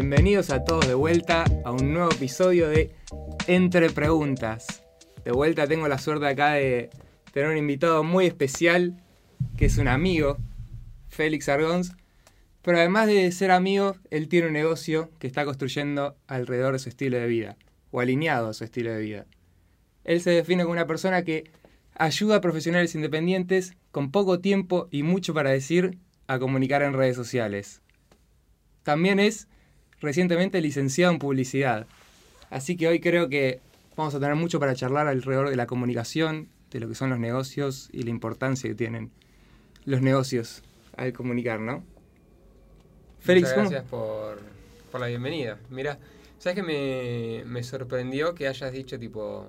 Bienvenidos a todos de vuelta a un nuevo episodio de Entre Preguntas. De vuelta tengo la suerte acá de tener un invitado muy especial, que es un amigo, Félix Argons. Pero además de ser amigo, él tiene un negocio que está construyendo alrededor de su estilo de vida, o alineado a su estilo de vida. Él se define como una persona que ayuda a profesionales independientes con poco tiempo y mucho para decir a comunicar en redes sociales. También es recientemente licenciado en publicidad. Así que hoy creo que vamos a tener mucho para charlar alrededor de la comunicación, de lo que son los negocios y la importancia que tienen los negocios al comunicar, ¿no? Félix, Muchas gracias por, por, la bienvenida. Mira, ¿sabes que me, me sorprendió que hayas dicho tipo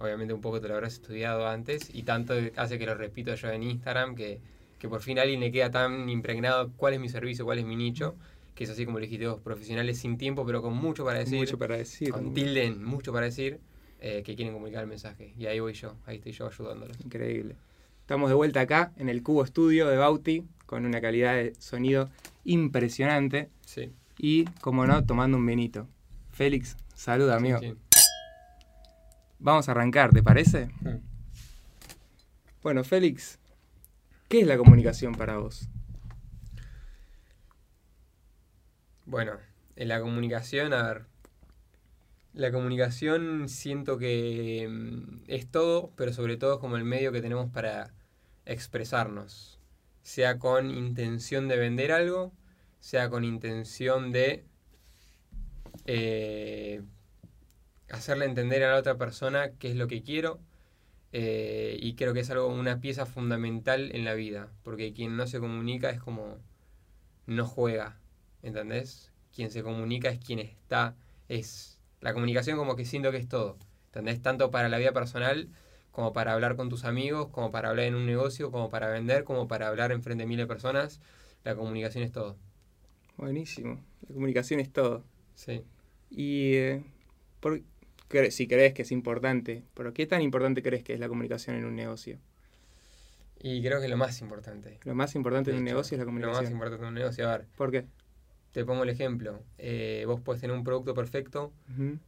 obviamente un poco te lo habrás estudiado antes y tanto hace que lo repito yo en Instagram que, que por fin a alguien le queda tan impregnado cuál es mi servicio, cuál es mi nicho, que es así como dijiste vos, profesionales sin tiempo pero con mucho para decir. Mucho para decir. Con tilden, mucho para decir, eh, que quieren comunicar el mensaje. Y ahí voy yo, ahí estoy yo ayudándolos. Increíble. Estamos de vuelta acá en el Cubo Estudio de Bauti con una calidad de sonido impresionante. Sí. Y, como no, tomando un vinito. Félix, saluda, amigo. Vamos a arrancar, ¿te parece? Mm. Bueno, Félix, ¿qué es la comunicación para vos? Bueno, en la comunicación, a ver, la comunicación siento que mm, es todo, pero sobre todo es como el medio que tenemos para expresarnos, sea con intención de vender algo, sea con intención de eh, hacerle entender a la otra persona qué es lo que quiero. Eh, y creo que es algo, una pieza fundamental en la vida, porque quien no se comunica es como no juega, ¿entendés? Quien se comunica es quien está, es la comunicación como que siento que es todo, ¿entendés? Tanto para la vida personal como para hablar con tus amigos, como para hablar en un negocio, como para vender, como para hablar en frente de miles de personas, la comunicación es todo. Buenísimo, la comunicación es todo. Sí. Y eh, por, si crees que es importante, pero ¿qué tan importante crees que es la comunicación en un negocio? Y creo que lo más importante. Lo más importante en un negocio es la comunicación. Lo más importante en un negocio, a ver. ¿Por qué? Te pongo el ejemplo. Eh, vos puedes tener un producto perfecto,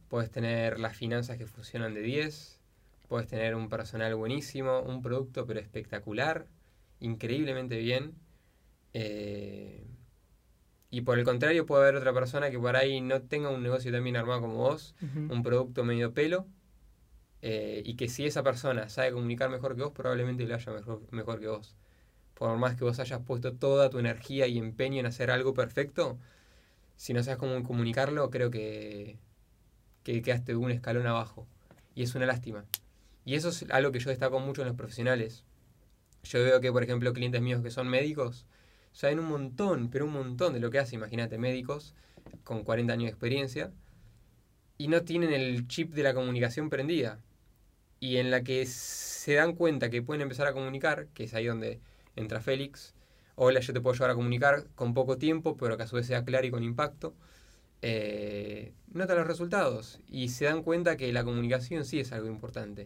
puedes tener las finanzas que funcionan de 10, puedes tener un personal buenísimo, un producto pero espectacular, increíblemente bien. Eh, y por el contrario, puede haber otra persona que por ahí no tenga un negocio tan bien armado como vos, un producto medio pelo, eh, y que si esa persona sabe comunicar mejor que vos, probablemente le haya mejor, mejor que vos. Por más que vos hayas puesto toda tu energía y empeño en hacer algo perfecto, si no sabes cómo comunicarlo, creo que, que quedaste un escalón abajo. Y es una lástima. Y eso es algo que yo destaco mucho en los profesionales. Yo veo que, por ejemplo, clientes míos que son médicos, saben un montón, pero un montón de lo que hace, imagínate, médicos con 40 años de experiencia, y no tienen el chip de la comunicación prendida. Y en la que se dan cuenta que pueden empezar a comunicar, que es ahí donde entra Félix, hola, yo te puedo ayudar a comunicar con poco tiempo, pero que a su vez sea claro y con impacto, eh, notan los resultados y se dan cuenta que la comunicación sí es algo importante.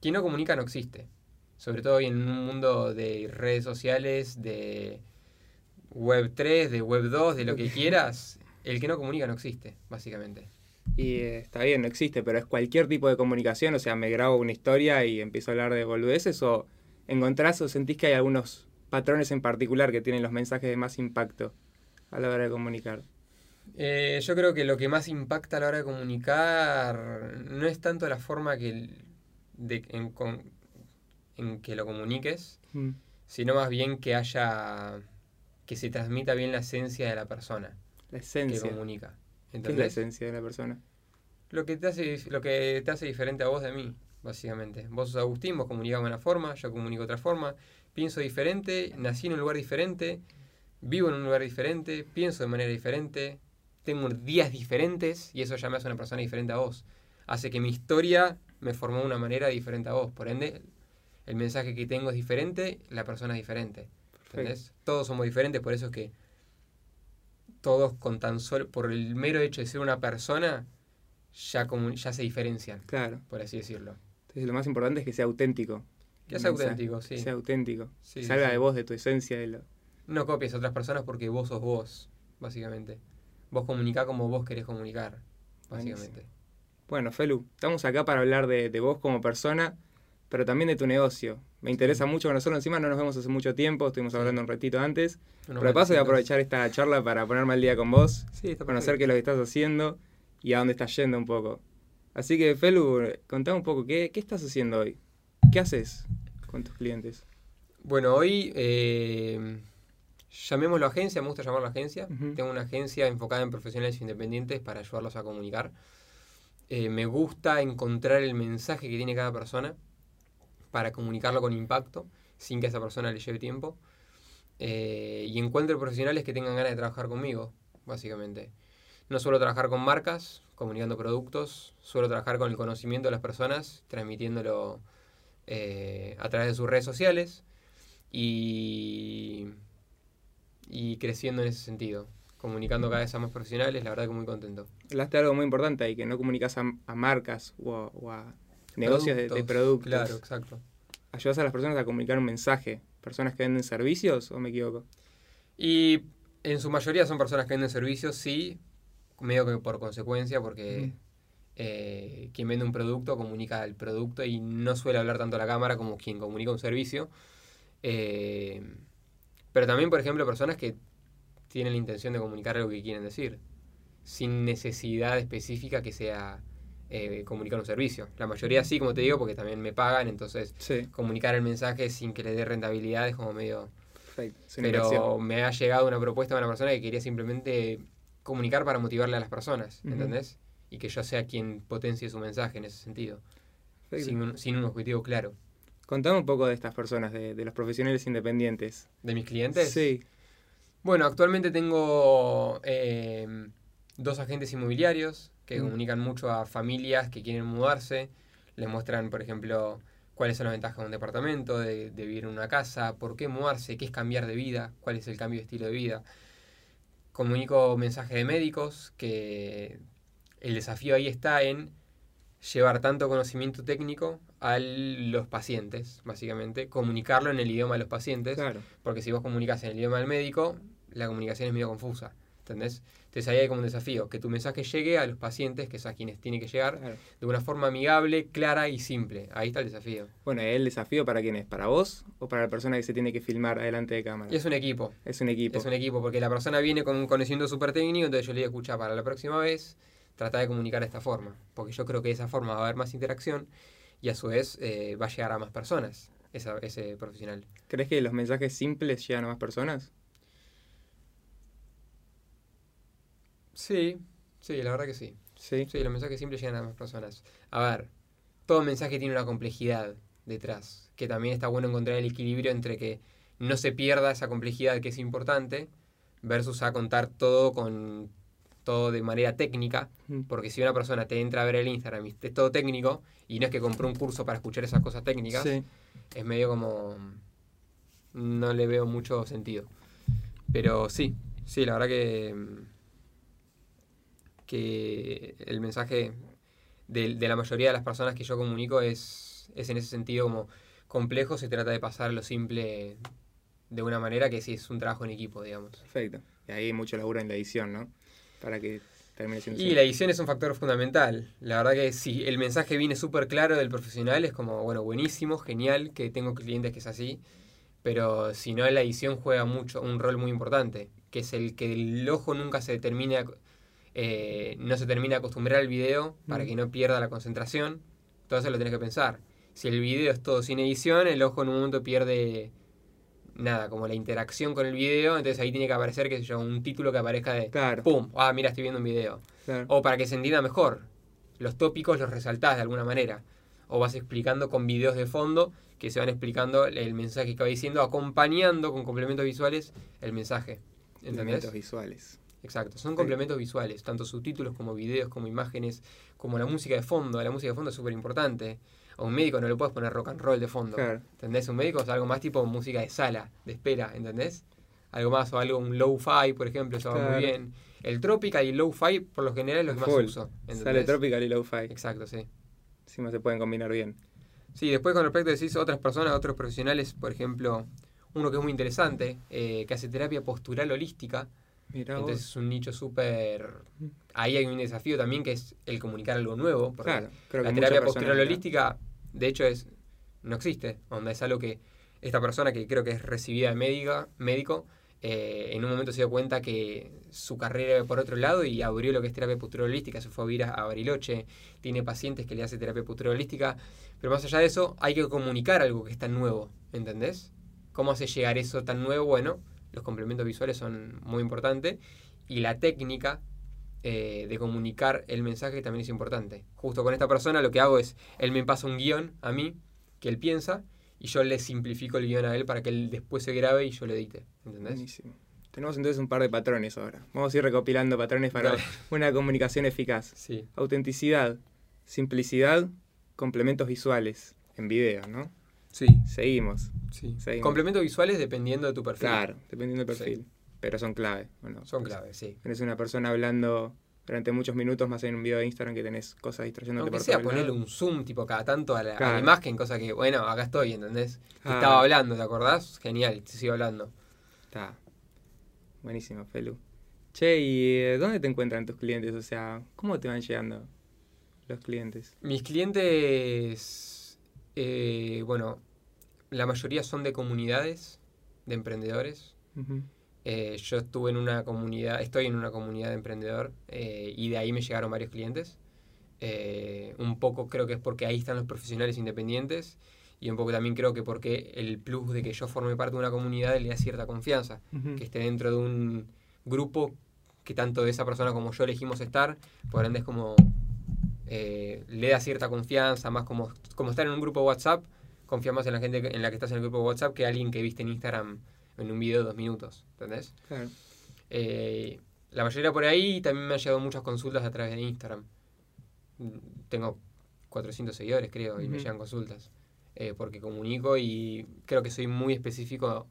Quien no comunica no existe sobre todo hoy en un mundo de redes sociales, de web 3, de web 2, de lo que quieras, el que no comunica no existe, básicamente. Y eh, está bien, no existe, pero es cualquier tipo de comunicación, o sea, me grabo una historia y empiezo a hablar de boludeces, o encontrás o sentís que hay algunos patrones en particular que tienen los mensajes de más impacto a la hora de comunicar. Eh, yo creo que lo que más impacta a la hora de comunicar no es tanto la forma que de, en, en que lo comuniques, mm. sino más bien que haya, que se transmita bien la esencia de la persona. La esencia. Que comunica. ¿Qué es la esencia de la persona? Lo que, te hace, lo que te hace diferente a vos de mí, básicamente. Vos sos Agustín, vos comunicás de una forma, yo comunico de otra forma. Pienso diferente, nací en un lugar diferente, vivo en un lugar diferente, pienso de manera diferente, tengo días diferentes y eso ya me hace una persona diferente a vos. Hace que mi historia me formó de una manera diferente a vos. Por ende, el mensaje que tengo es diferente, la persona es diferente. Todos somos diferentes, por eso es que todos con tan solo, por el mero hecho de ser una persona, ya, como, ya se diferencian. Claro. Por así decirlo. Entonces lo más importante es que sea auténtico. Que sea auténtico, sí. Sea auténtico. Salga de vos, de tu esencia. De lo... No copies a otras personas porque vos sos vos, básicamente. vos comunicás como vos querés comunicar, básicamente. Bueno, Felu, estamos acá para hablar de, de vos como persona, pero también de tu negocio. Me interesa mucho conocerlo. Encima no nos vemos hace mucho tiempo, estuvimos hablando un ratito antes. pero de paso voy a aprovechar esta charla para ponerme al día con vos, conocer qué es lo que estás haciendo y a dónde estás yendo un poco. Así que, Felu, contame un poco, ¿qué, qué estás haciendo hoy? ¿Qué haces con tus clientes? Bueno, hoy eh, llamémoslo agencia, me gusta llamarlo agencia. Tengo una agencia enfocada en profesionales independientes para ayudarlos a comunicar. Eh, me gusta encontrar el mensaje que tiene cada persona para comunicarlo con impacto, sin que a esa persona le lleve tiempo. Eh, y encuentro profesionales que tengan ganas de trabajar conmigo, básicamente. No suelo trabajar con marcas, comunicando productos, suelo trabajar con el conocimiento de las personas, transmitiéndolo eh, a través de sus redes sociales y, y creciendo en ese sentido comunicando cada vez a más profesionales, la verdad que muy contento. Hablaste de algo muy importante ahí, que no comunicas a, marcas o a, negocios de, productos. Claro, exacto. ¿Ayudas a las personas a comunicar un mensaje? ¿Personas que venden servicios o me equivoco? Y en su mayoría son personas que venden servicios, sí, medio que por consecuencia, porque eh, quien vende un producto comunica el producto y no suele hablar tanto a la cámara como quien comunica un servicio. Eh, pero también, por ejemplo, personas que tienen la intención de comunicar lo que quieren decir, sin necesidad específica que sea eh, comunicar un servicio. La mayoría sí, como te digo, porque también me pagan, entonces comunicar el mensaje sin que le dé rentabilidad es como medio... Pero me ha llegado una propuesta de una persona que quería simplemente comunicar para motivarle a las personas, ¿entendés? Y que yo sea quien potencie su mensaje en ese sentido, sin un, sin un, objetivo claro. Contame un poco de estas personas, de, de los profesionales independientes. ¿De mis clientes? Sí. Bueno, actualmente tengo em, dos agentes inmobiliarios que mm. comunican mucho a familias que quieren mudarse. Les muestran, por ejemplo, cuáles son las ventajas de un departamento, de, vivir en una casa, por qué mudarse, qué es cambiar de vida, cuál es el cambio de estilo de vida. Comunico mensajes de médicos, que el desafío ahí está en llevar tanto conocimiento técnico a los pacientes, básicamente, comunicarlo en el idioma de los pacientes, porque si vos comunicas en el idioma del médico, la comunicación es medio confusa. ¿Entendés? Entonces ahí hay como un desafío, que tu mensaje llegue a los pacientes, que es a quienes tiene que llegar, de una forma amigable, clara y simple. Ahí está el desafío. Bueno, ¿el desafío para quién es? ¿Para vos o para la persona que se tiene que filmar adelante de cámara? es un equipo. Es un equipo. Es un equipo, porque la persona viene con un conocimiento súper técnico, entonces yo le digo, escucha, para la próxima vez, trata de comunicar de esta forma, porque yo creo que de esa forma va a haber más interacción y a su vez eh, va a llegar a más personas ese profesional. ¿Crees que los mensajes simples llegan a más personas? Sí, sí, la verdad que sí. Sí. Sí, los mensajes simples llegan a más personas. A ver, todo mensaje tiene una complejidad detrás, que también está bueno encontrar el equilibrio entre que no se pierda esa complejidad que es importante versus a contar todo con todo de manera técnica, mm. porque si una persona te entra a ver el Instagram y es todo técnico y no es que compró un curso para escuchar esas cosas técnicas, es medio como no le veo mucho sentido. Pero sí, sí, la verdad que que el mensaje de, la mayoría de las personas que yo comunico es, es en ese sentido como complejo, se trata de pasar lo simple de una manera que sí es un trabajo en equipo, digamos. Perfecto. Y ahí hay mucho laburo en la edición, ¿no? Para que termine siendo... Y la edición es un factor fundamental. La verdad que si el mensaje viene súper claro del profesional, es como, bueno, buenísimo, genial, que tengo clientes que es así, pero si no, la edición juega mucho, un rol muy importante, que es el que el ojo nunca se termine eh, no se termina de acostumbrar al video para mm. que no pierda la concentración. Entonces lo tenés que pensar. Si el video es todo sin edición, el ojo en un momento pierde nada, como la interacción con el video, entonces ahí tiene que aparecer, qué sé yo, un título que aparezca de ¡pum! Ah, mira, estoy viendo un video. O para que se entienda mejor. Los tópicos los resaltás de alguna manera. O vas explicando con videos de fondo que se van explicando el mensaje que va diciendo, acompañando con complementos visuales el mensaje. Complementos visuales. Exacto, son complementos visuales, tanto subtítulos como videos, como imágenes, como la música de fondo. La música de fondo es súper importante. A un médico no le puedes poner rock and roll de fondo. ¿Entendés? Un médico es algo más tipo música de sala, de espera, ¿entendés? Algo más, o algo, un low-fi, por ejemplo, eso va muy bien. El tropical y low-fi, por lo general, es lo que más uso. Sale tropical y low-fi. Exacto, sí. Encima se pueden combinar bien. Sí, después con respecto a decís otras personas, otros profesionales, por ejemplo, uno que es muy interesante, eh, que hace terapia postural holística, Entonces es un nicho súper... Ahí hay un desafío también que es el comunicar algo nuevo. Porque claro, creo que la terapia posterior holística, de hecho, es no existe. Onda es algo que esta persona que creo que es recibida de médica, médico, eh, en un momento se dio cuenta que su carrera iba por otro lado y abrió lo que es terapia posterior holística, se fue a vivir a, Bariloche, tiene pacientes que le hace terapia posterior holística, pero más allá de eso hay que comunicar algo que es tan nuevo, ¿entendés? ¿Cómo hace llegar eso tan nuevo? Bueno, los complementos visuales son muy importantes y la técnica eh, de comunicar el mensaje también es importante. Justo con esta persona lo que hago es, él me pasa un guion a mí que él piensa y yo le simplifico el guion a él para que él después se grabe y yo lo edite. ¿Entendés? Buenísimo. Tenemos entonces un par de patrones ahora. Vamos a ir recopilando patrones para una comunicación eficaz. Sí. Autenticidad, simplicidad, complementos visuales en video, ¿no? Sí. Seguimos. Sí. Complementos visuales dependiendo de tu perfil. Claro, dependiendo del perfil. Pero son clave. Bueno, son clave, sí. Tienes una persona hablando durante muchos minutos más en un video de Instagram que tenés cosas distrayéndote Aunque sea ponerle un zoom tipo cada tanto a la, imagen, cosa que, bueno, acá estoy, ¿entendés? Estaba hablando, ¿te acordás? Genial, te sigo hablando. Está. Buenísimo, Felu. Che, ¿y eh, dónde te encuentran tus clientes? O sea, ¿cómo te van llegando los clientes? Mis clientes, eh, bueno, la mayoría son de comunidades de emprendedores. Eh, yo estuve en una comunidad, estoy en una comunidad de emprendedor eh, y de ahí me llegaron varios clientes. Eh, un poco creo que es porque ahí están los profesionales independientes y un poco también creo que porque el plus de que yo forme parte de una comunidad le da cierta confianza, que esté dentro de un grupo que tanto de esa persona como yo elegimos estar, por ende es como le da cierta confianza, más como, como estar en un grupo WhatsApp, confía más en la gente en la que estás en el grupo WhatsApp que alguien que viste en Instagram en un video de dos minutos, ¿entendés? Claro. Eh, la mayoría por ahí también me han llegado muchas consultas a través de Instagram. Tengo 400 seguidores, creo, y me llegan consultas. Eh, porque comunico y creo que soy muy específico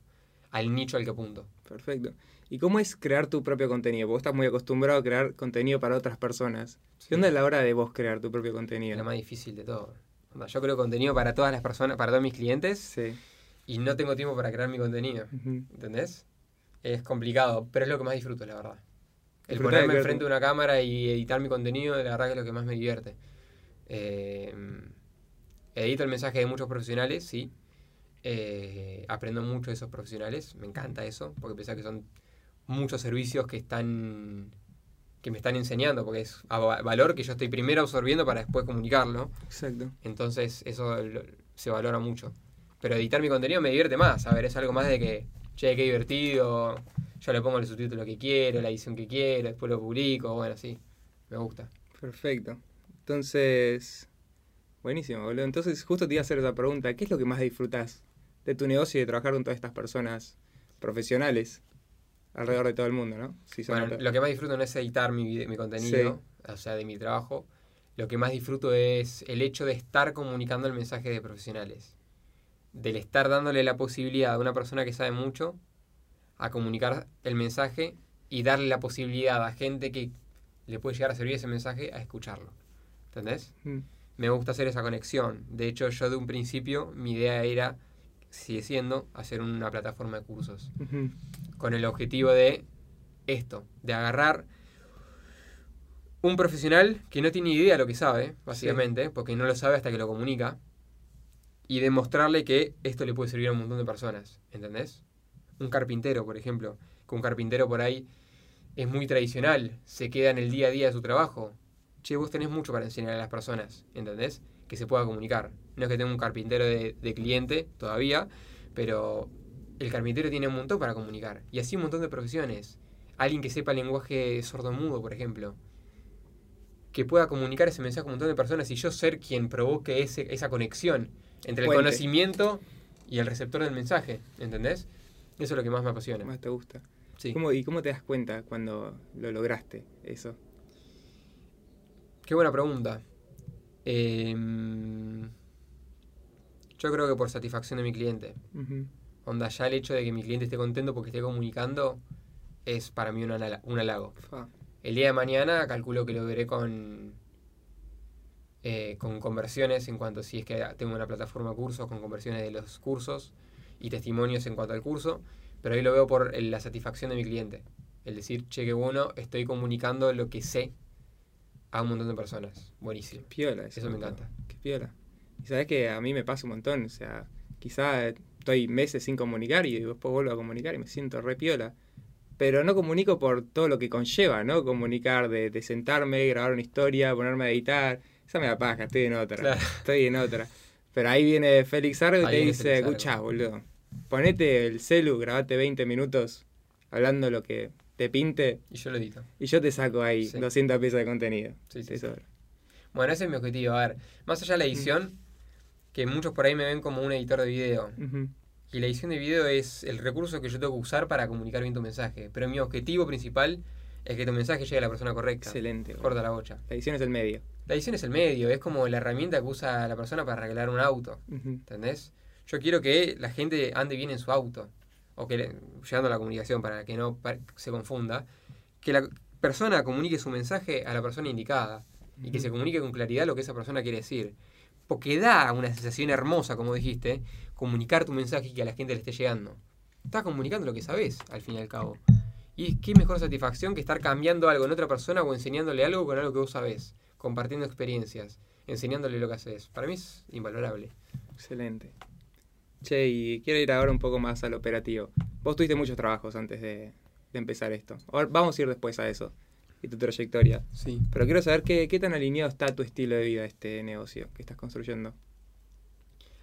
al nicho al que apunto. Perfecto. ¿Y cómo es crear tu propio contenido? Porque vos estás muy acostumbrado a crear contenido para otras personas. ¿Qué onda es la hora de vos crear tu propio contenido? Lo más difícil de todo. Yo creo contenido para todas las personas, para todos mis clientes. Sí y no tengo tiempo para crear mi contenido. ¿Entendés? Es complicado, pero es lo que más disfruto, la verdad. El ponerme enfrente de una cámara y editar mi contenido, la verdad que es lo que más me divierte. Eh, edito el mensaje de muchos profesionales, sí. Eh, aprendo mucho de esos profesionales, me encanta eso, porque pensé que son muchos servicios que están que me están enseñando, porque es valor que yo estoy primero absorbiendo para después comunicarlo. Exacto. Entonces eso se valora mucho. Pero editar mi contenido me divierte más. A ver, es algo más de que, che, qué divertido. Yo le pongo el subtítulo que quiero, la edición que quiero, después lo publico. Bueno, sí, me gusta. Perfecto. Entonces, buenísimo, boludo. Entonces, justo te iba a hacer esa pregunta. ¿Qué es lo que más disfrutas de tu negocio y de trabajar con todas estas personas profesionales alrededor de todo el mundo, no? bueno, lo que más disfruto no es editar mi, mi contenido, o sea, de mi trabajo. Lo que más disfruto es el hecho de estar comunicando el mensaje de profesionales del estar dándole la posibilidad a una persona que sabe mucho a comunicar el mensaje y darle la posibilidad a gente que le puede llegar a servir ese mensaje a escucharlo. ¿Entendés? Mm. Me gusta hacer esa conexión. De hecho, yo de un principio mi idea era, sigue siendo, hacer una plataforma de cursos. Con el objetivo de esto, de agarrar un profesional que no tiene idea de lo que sabe, básicamente, porque no lo sabe hasta que lo comunica y demostrarle que esto le puede servir a un montón de personas, ¿entendés? Un carpintero, por ejemplo, que un carpintero por ahí es muy tradicional, se queda en el día a día de su trabajo. Che, vos tenés mucho para enseñar a las personas, ¿entendés? Que se pueda comunicar. No es que tenga un carpintero de, cliente todavía, pero el carpintero tiene un montón para comunicar. Y así un montón de profesiones. Alguien que sepa el lenguaje sordo-mudo, por ejemplo. Que pueda comunicar ese mensaje a un montón de personas y yo ser quien provoque ese, esa conexión entre el conocimiento y el receptor del mensaje, ¿entendés? Eso es lo que más me apasiona. Más te gusta. Sí. ¿Y cómo te das cuenta cuando lo lograste, eso? Qué buena pregunta. Em, yo creo que por satisfacción de mi cliente. Onda, ya el hecho de que mi cliente esté contento porque esté comunicando es para mí un, halago. El día de mañana calculo que lo veré con eh, con conversiones en cuanto si es que tengo una plataforma de cursos, con conversiones de los cursos y testimonios en cuanto al curso, pero ahí lo veo por la satisfacción de mi cliente. El decir, che, que bueno, estoy comunicando lo que sé a un montón de personas. Buenísimo. Qué piola eso. me encanta. Qué piola. Y sabes que a mí me pasa un montón. O sea, quizá estoy meses sin comunicar y después vuelvo a comunicar y me siento re piola. Pero no comunico por todo lo que conlleva, ¿no? Comunicar, de, de sentarme, grabar una historia, ponerme a editar. Esa me da paja, estoy en otra. Estoy en otra. Pero ahí viene Félix Argo y te dice, escuchá, boludo, ponete el celu, grabate 20 minutos hablando lo que te pinte. Y yo lo edito. Y yo te saco ahí 200 piezas de contenido. Sí, sí. Bueno, ese es mi objetivo. A ver, más allá de la edición, que muchos por ahí me ven como un editor de video. Y la edición de video es el recurso que yo tengo que usar para comunicar bien tu mensaje. Pero mi objetivo principal es que tu mensaje llegue a la persona correcta. Excelente. Corta la bocha. La edición es el medio. La edición es el medio, es como la herramienta que usa la persona para arreglar un auto. ¿Entendés? Yo quiero que la gente ande bien en su auto. O que, llegando a la comunicación para que no se confunda, que la persona comunique su mensaje a la persona indicada. Y que se comunique con claridad lo que esa persona quiere decir. Porque da una sensación hermosa, como dijiste, comunicar tu mensaje y que a la gente le esté llegando. Estás comunicando lo que sabes, al fin y al cabo. Y qué mejor satisfacción que estar cambiando algo en otra persona o enseñándole algo con algo que vos sabés compartiendo experiencias, enseñándole lo que haces. Para mí es invalorable. Excelente. Che, y quiero ir ahora un poco más al operativo. Vos tuviste muchos trabajos antes de, empezar esto. Ahora, vamos a ir después a eso y tu trayectoria. Sí. Pero quiero saber qué, qué tan alineado está tu estilo de vida, este negocio que estás construyendo.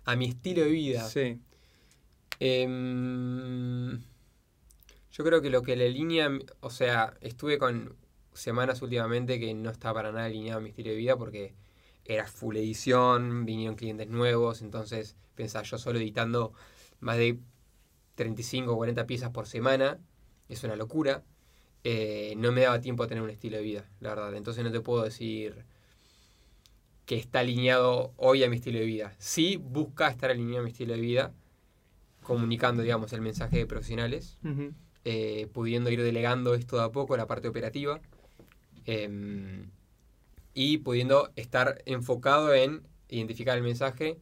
A mi estilo de vida. Sí. Em, yo creo que lo que la línea, o sea, estuve con semanas últimamente que no estaba para nada alineado a mi estilo de vida porque era full edición, vinieron clientes nuevos, entonces pensaba yo solo editando más de 35 o 40 piezas por semana, es una locura. Eh, no me daba tiempo a tener un estilo de vida, la verdad. Entonces no te puedo decir que está alineado hoy a mi estilo de vida. Sí busca estar alineado a mi estilo de vida, comunicando, digamos, el mensaje de profesionales, eh, pudiendo ir delegando esto de a poco, la parte operativa. Em, y pudiendo estar enfocado en identificar el mensaje,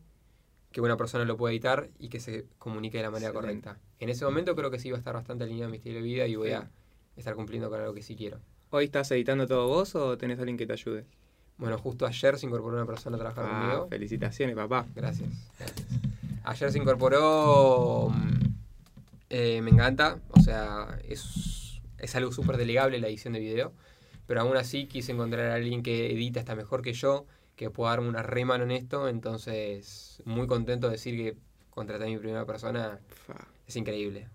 que una persona lo pueda editar y que se comunique de la manera correcta. En ese momento creo que sí va a estar bastante alineado a mi estilo de vida y voy a estar cumpliendo con algo que sí quiero. ¿Hoy estás editando todo vos o tenés alguien que te ayude? Bueno, justo ayer se incorporó una persona a trabajar ah, conmigo. Felicitaciones, papá. Gracias, Ayer se incorporó. Mm, eh, me encanta. O sea, es, es algo súper delegable la edición de video pero aún así quise encontrar a alguien que edita hasta mejor que yo, que pueda darme una re mano en esto, entonces muy contento de decir que contraté a mi primera persona. Es increíble.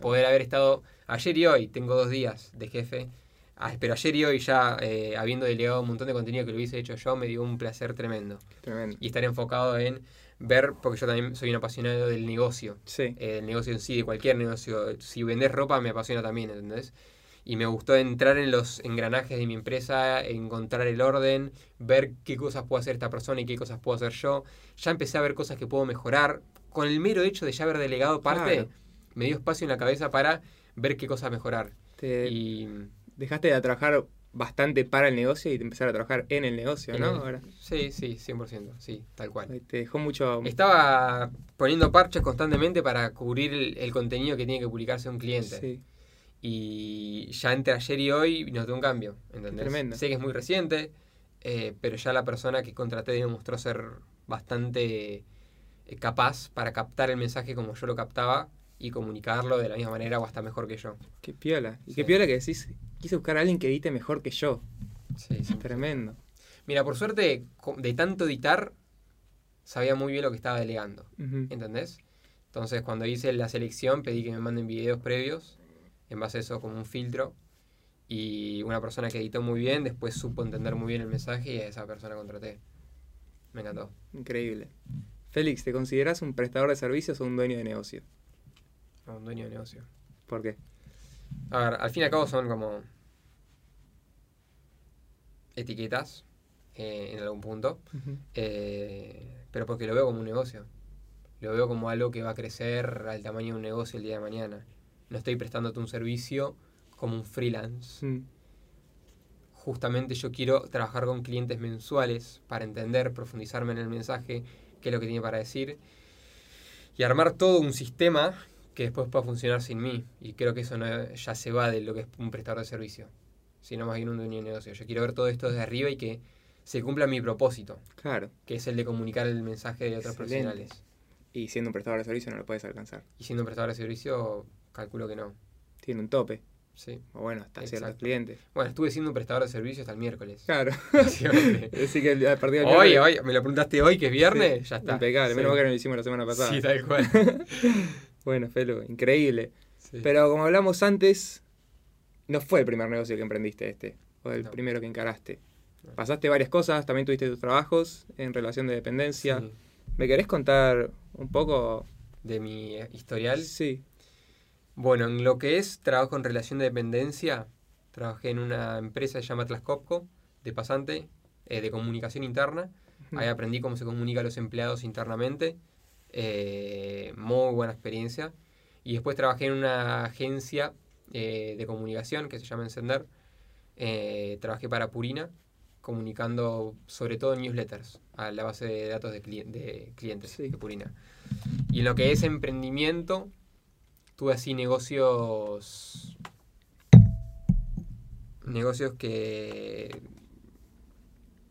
Poder haber estado ayer y hoy, tengo dos días de jefe, ah, pero ayer y hoy ya eh, habiendo delegado un montón de contenido que lo hubiese hecho yo, me dio un placer tremendo. Tremendo. Y estar enfocado en ver, porque yo también soy un apasionado del negocio. Sí. Eh, el negocio en sí, de cualquier negocio. Si vendes ropa me apasiona también, ¿entendés? y me gustó entrar en los engranajes de mi empresa, encontrar el orden, ver qué cosas puedo hacer esta persona y qué cosas puedo hacer yo. Ya empecé a ver cosas que puedo mejorar. Con el mero hecho de ya haber delegado parte, me dio espacio en la cabeza para ver qué cosas mejorar. y dejaste de trabajar bastante para el negocio y te empezar a trabajar en el negocio, ¿no? Ahora. Sí, sí, 100%, sí, tal cual. Te dejó mucho... Estaba poniendo parches constantemente para cubrir el, el contenido que tiene que publicarse un cliente. Sí. Y ya entre ayer y hoy noté un cambio, ¿entendés? Tremendo. Sé que es muy reciente, eh, pero ya la persona que contraté demostró ser bastante capaz para captar el mensaje como yo lo captaba y comunicarlo de la misma manera o hasta mejor que yo. Qué piola. Y qué piola que decís, quise buscar a alguien que edite mejor que yo. Sí, sí. Tremendo. Mira, por suerte, de tanto editar, sabía muy bien lo que estaba delegando. ¿Entendés? Entonces, cuando hice la selección, pedí que me manden videos previos en base a eso como un filtro. Y una persona que editó muy bien, después supo entender muy bien el mensaje y a esa persona contraté. Me encantó. Increíble. Félix, ¿te consideras un prestador de servicios o un dueño de negocio? un dueño de negocio. ¿Por qué? A ver, al fin y al cabo son como etiquetas eh, en algún punto, eh, pero porque lo veo como un negocio. Lo veo como algo que va a crecer al tamaño de un negocio el día de mañana no estoy prestándote un servicio como un freelance. Mm. Justamente yo quiero trabajar con clientes mensuales para entender, profundizarme en el mensaje, qué es lo que tiene para decir y armar todo un sistema que después pueda funcionar sin mí. Y creo que eso no, ya se va de lo que es un prestador de servicio, sino más bien un dueño de negocio. Yo quiero ver todo esto desde arriba y que se cumpla mi propósito. Claro. Que es el de comunicar el mensaje de otros profesionales. Y siendo un prestador de servicio no lo puedes alcanzar. Y siendo un prestador de servicio, calculo que no. Tiene un tope. Sí. O bueno, hasta ciertos clientes. Bueno, estuve siendo un prestador de servicio hasta el miércoles. Claro. Así que a partir del Hoy, hoy, me lo preguntaste hoy, que es viernes, ya está. Impecable, menos mal que no lo hicimos la semana pasada. Sí, tal cual. bueno, Felo, increíble. Pero como hablamos antes, no fue el primer negocio que emprendiste este, fue el primero que encaraste. Pasaste varias cosas, también tuviste tus trabajos en relación de dependencia. ¿Me querés contar un poco? ¿De mi historial? Sí. Bueno, en lo que es trabajo en relación de dependencia, trabajé en una empresa que se llama Atlas Copco, de pasante, eh, de comunicación interna. Ahí aprendí cómo se comunica a los empleados internamente. Eh, muy buena experiencia. Y después trabajé en una agencia eh, de comunicación que se llama Encender. trabajé para Purina, comunicando sobre todo newsletters a la base de datos de, clientes de Purina. Y en lo que es emprendimiento, tuve así negocios. Negocios que.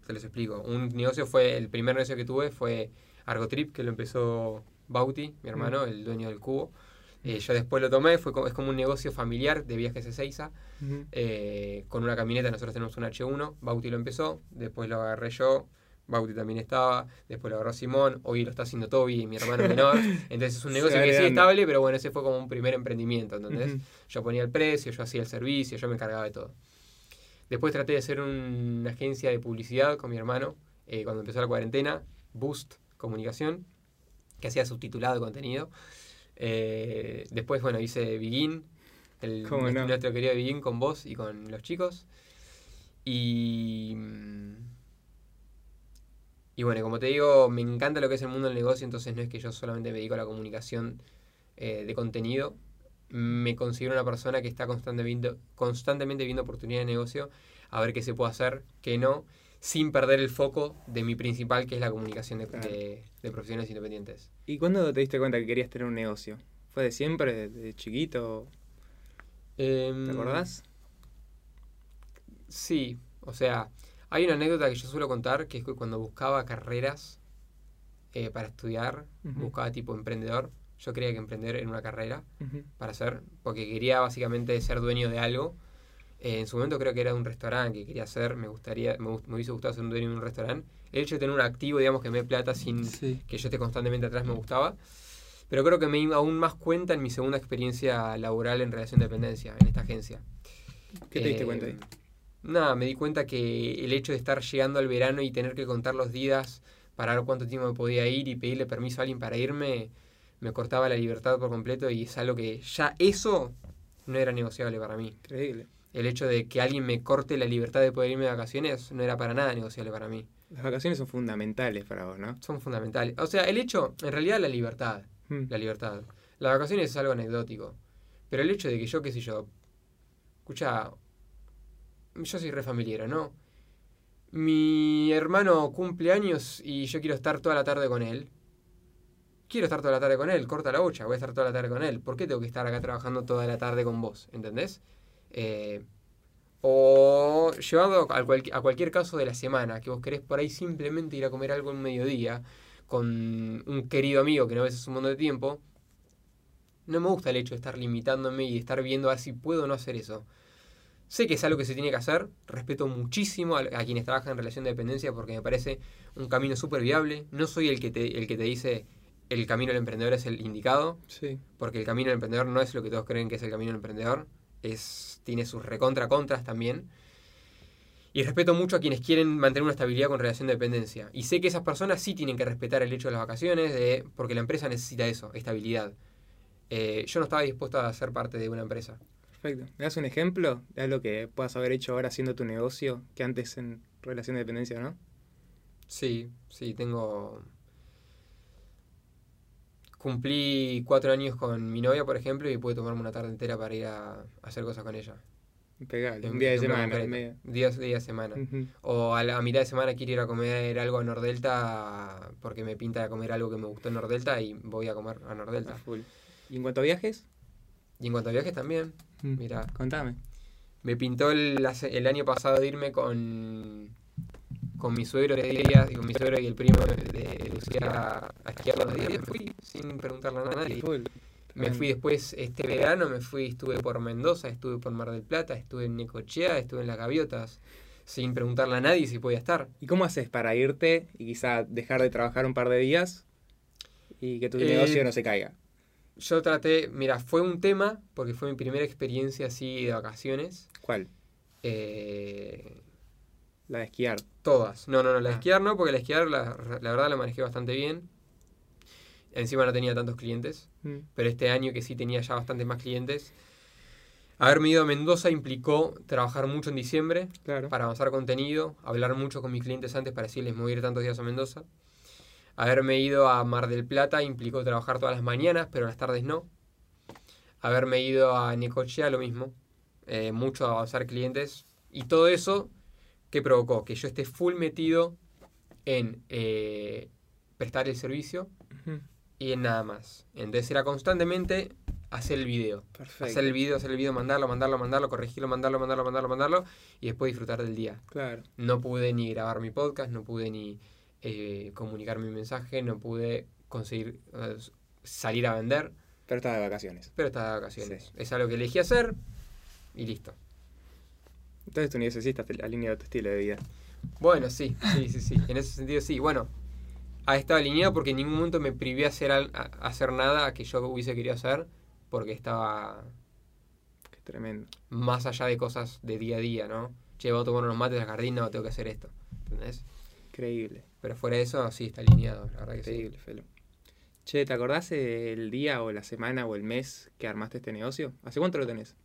Te los explico. Un negocio fue. El primer negocio que tuve fue Argotrip, que lo empezó Bauti, mi hermano, mm. el dueño del cubo. Eh, yo después lo tomé, fue como, es como un negocio familiar de viajes de Seiza, eh, con una camioneta, nosotros tenemos un H1, Bauti lo empezó, después lo agarré yo, Bauti también estaba, después lo agarró Simón, hoy lo está haciendo Toby, mi hermano menor, entonces es un negocio que sí estable, pero bueno, ese fue como un primer emprendimiento, ¿entendés? Yo ponía el precio, yo hacía el servicio, yo me encargaba de todo. Después traté de hacer una agencia de publicidad con mi hermano, eh, cuando empezó la cuarentena, Boost Comunicación, que hacía subtitulado de contenido. Eh, después, bueno, hice Begin, el, nuestro, querido Begin con vos y con los chicos. Y. Y bueno, como te digo, me encanta lo que es el mundo del negocio, entonces no es que yo solamente me dedico a la comunicación eh, de contenido. Me considero una persona que está constantemente viendo, constantemente viendo oportunidades de negocio, a ver qué se puede hacer, qué no, sin perder el foco de mi principal, que es la comunicación de, de profesionales independientes. ¿Y cuándo te diste cuenta que querías tener un negocio? ¿Fue de siempre, de chiquito? Em, ¿Te acordás? Sí, o sea, hay una anécdota que yo suelo contar, que es que cuando buscaba carreras eh, para estudiar, buscaba tipo emprendedor. Yo creía que emprender en una carrera para hacer, porque quería básicamente ser dueño de algo. Eh, en su momento creo que era un restaurante que quería hacer, me gustaría, me, me hubiese gustado ser un dueño de un restaurante el hecho de tener un activo, digamos, que me dé plata sin que yo esté constantemente atrás me gustaba. Pero creo que me di aún más cuenta en mi segunda experiencia laboral en relación de dependencia, en esta agencia. ¿Qué te diste cuenta ahí? Nada, me di cuenta que el hecho de estar llegando al verano y tener que contar los días para ver cuánto tiempo me podía ir y pedirle permiso a alguien para irme, me cortaba la libertad por completo y es algo que ya eso no era negociable para mí. Increíble. El hecho de que alguien me corte la libertad de poder irme de vacaciones no era para nada negociable para mí. Las vacaciones son fundamentales para vos, ¿no? Son fundamentales. O sea, el hecho, en realidad la libertad. Hmm. La libertad. Las vacaciones es algo anecdótico. Pero el hecho de que yo, qué sé yo, escucha, yo soy re familiar, ¿no? Mi hermano cumple años y yo quiero estar toda la tarde con él. Quiero estar toda la tarde con él, corta la bocha, voy a estar toda la tarde con él. ¿Por qué tengo que estar acá trabajando toda la tarde con vos? ¿Entendés? Eh, o llevado a, a, cualquier caso de la semana, que vos querés por ahí simplemente ir a comer algo en mediodía con un querido amigo que no ves hace un montón de tiempo. No me gusta el hecho de estar limitándome y estar viendo a si puedo o no hacer eso. Sé que es algo que se tiene que hacer, respeto muchísimo a, quienes trabajan en relación de dependencia porque me parece un camino súper viable. No soy el que, te, el que te dice el camino del emprendedor es el indicado, sí. porque el camino del emprendedor no es lo que todos creen que es el camino del emprendedor es, tiene sus recontra contras también. Y respeto mucho a quienes quieren mantener una estabilidad con relación de dependencia. Y sé que esas personas sí tienen que respetar el hecho de las vacaciones, de, porque la empresa necesita eso, estabilidad. Eh, yo no estaba dispuesto a ser parte de una empresa. Perfecto. ¿Me das un ejemplo de algo que puedas haber hecho ahora haciendo tu negocio que antes en relación de dependencia, no? Sí, sí, tengo Cumplí cuatro años con mi novia, por ejemplo, y pude tomarme una tarde entera para ir a, hacer cosas con ella. Impecable, un día de semana. Días de semana. O a la mitad de semana quiero ir a comer algo a Nordelta porque me pinta de comer algo que me gustó en Nordelta y voy a comer a Nordelta. ¿Y en cuanto a viajes? Y en cuanto a viajes también. Mira, Contame. me pintó el, año pasado de irme con, con mi suegro de días y con mi suegro y el primo de, Lucía a, a esquiar los días. Me fui sin preguntarle a nadie. Me fui después este verano, me fui, estuve por Mendoza, estuve por Mar del Plata, estuve en Necochea, estuve en Las Gaviotas, sin preguntarle a nadie si podía estar. ¿Y cómo haces para irte y quizá dejar de trabajar un par de días y que tu Eh, negocio no se caiga? Yo traté, mira, fue un tema, porque fue mi primera experiencia así de vacaciones. ¿Cuál? Eh, La de esquiar. todas. No, no, no, la de Ah. esquiar no, porque la de esquiar la, la verdad la manejé bastante bien. Encima no tenía tantos clientes, Mm. pero este año que sí tenía ya bastantes más clientes. Haberme ido a Mendoza implicó trabajar mucho en diciembre, Claro. para avanzar contenido, hablar mucho con mis clientes antes para decirles me voy a ir tantos días a Mendoza. Haberme ido a Mar del Plata implicó trabajar todas las mañanas, pero las tardes no. Haberme ido a Necochea, lo mismo. Eh, mucho avanzar clientes. Y todo eso, ¿qué provocó? Que yo esté full metido en eh, prestar el servicio y en nada más. Entonces era constantemente hacer el video. Perfecto. Hacer el video, hacer el video, mandarlo, mandarlo, mandarlo, corregirlo, mandarlo, mandarlo, mandarlo, mandarlo y después disfrutar del día. Claro. No pude ni grabar mi podcast, no pude ni eh, comunicar mi mensaje, no pude conseguir eh, salir a vender, Pero estaba de vacaciones. pero estaba de vacaciones. Sí. Es algo que elegí hacer y listo. Entonces sí está alineado a tu estilo de vida. Bueno, sí, sí, sí, sí. En ese sentido sí. Bueno, ha estado alineado porque en ningún momento me privé a hacer, al- a hacer nada que yo hubiese querido hacer porque estaba Qué tremendo. más allá de cosas de día a día, ¿no? Che, voy a tomar unos mates al jardín, no, tengo que hacer esto. ¿Entendés? Increíble. Pero fuera de eso, sí está alineado, la verdad que sí. Increíble, Felo. Che, ¿te acordás el día o la semana o el mes que armaste este negocio? ¿Hace cuánto lo tenés?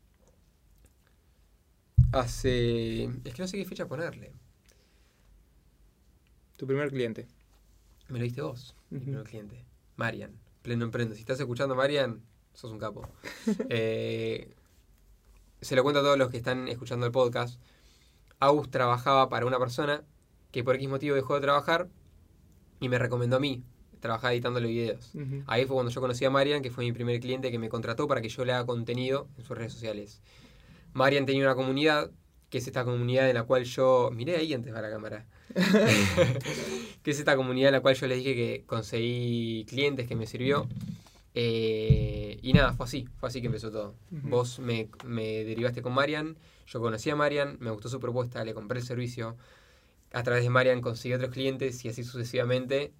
Hace. Es que no sé qué fecha ponerle. Tu primer cliente. Me lo diste vos, mi primer cliente. Marian, pleno emprendo. Si estás escuchando, Marian, sos un capo. Eh, se lo cuento a todos los que están escuchando el podcast. Agus trabajaba para una persona que por X motivo dejó de trabajar y me recomendó a mí trabajar editándole videos. Ujú. Ahí fue cuando yo conocí a Marian, que fue mi primer cliente que me contrató para que yo le haga contenido en sus redes sociales. Marian tenía una comunidad, que es esta comunidad en la cual yo. Miré ahí antes para la cámara. que es esta comunidad en la cual yo les dije que conseguí clientes que me sirvió. Eh, y nada, fue así, fue así que empezó todo. Ujú. Vos me, me derivaste con Marian, yo conocí a Marian, me gustó su propuesta, le compré el servicio. A través de Marian conseguí otros clientes y así sucesivamente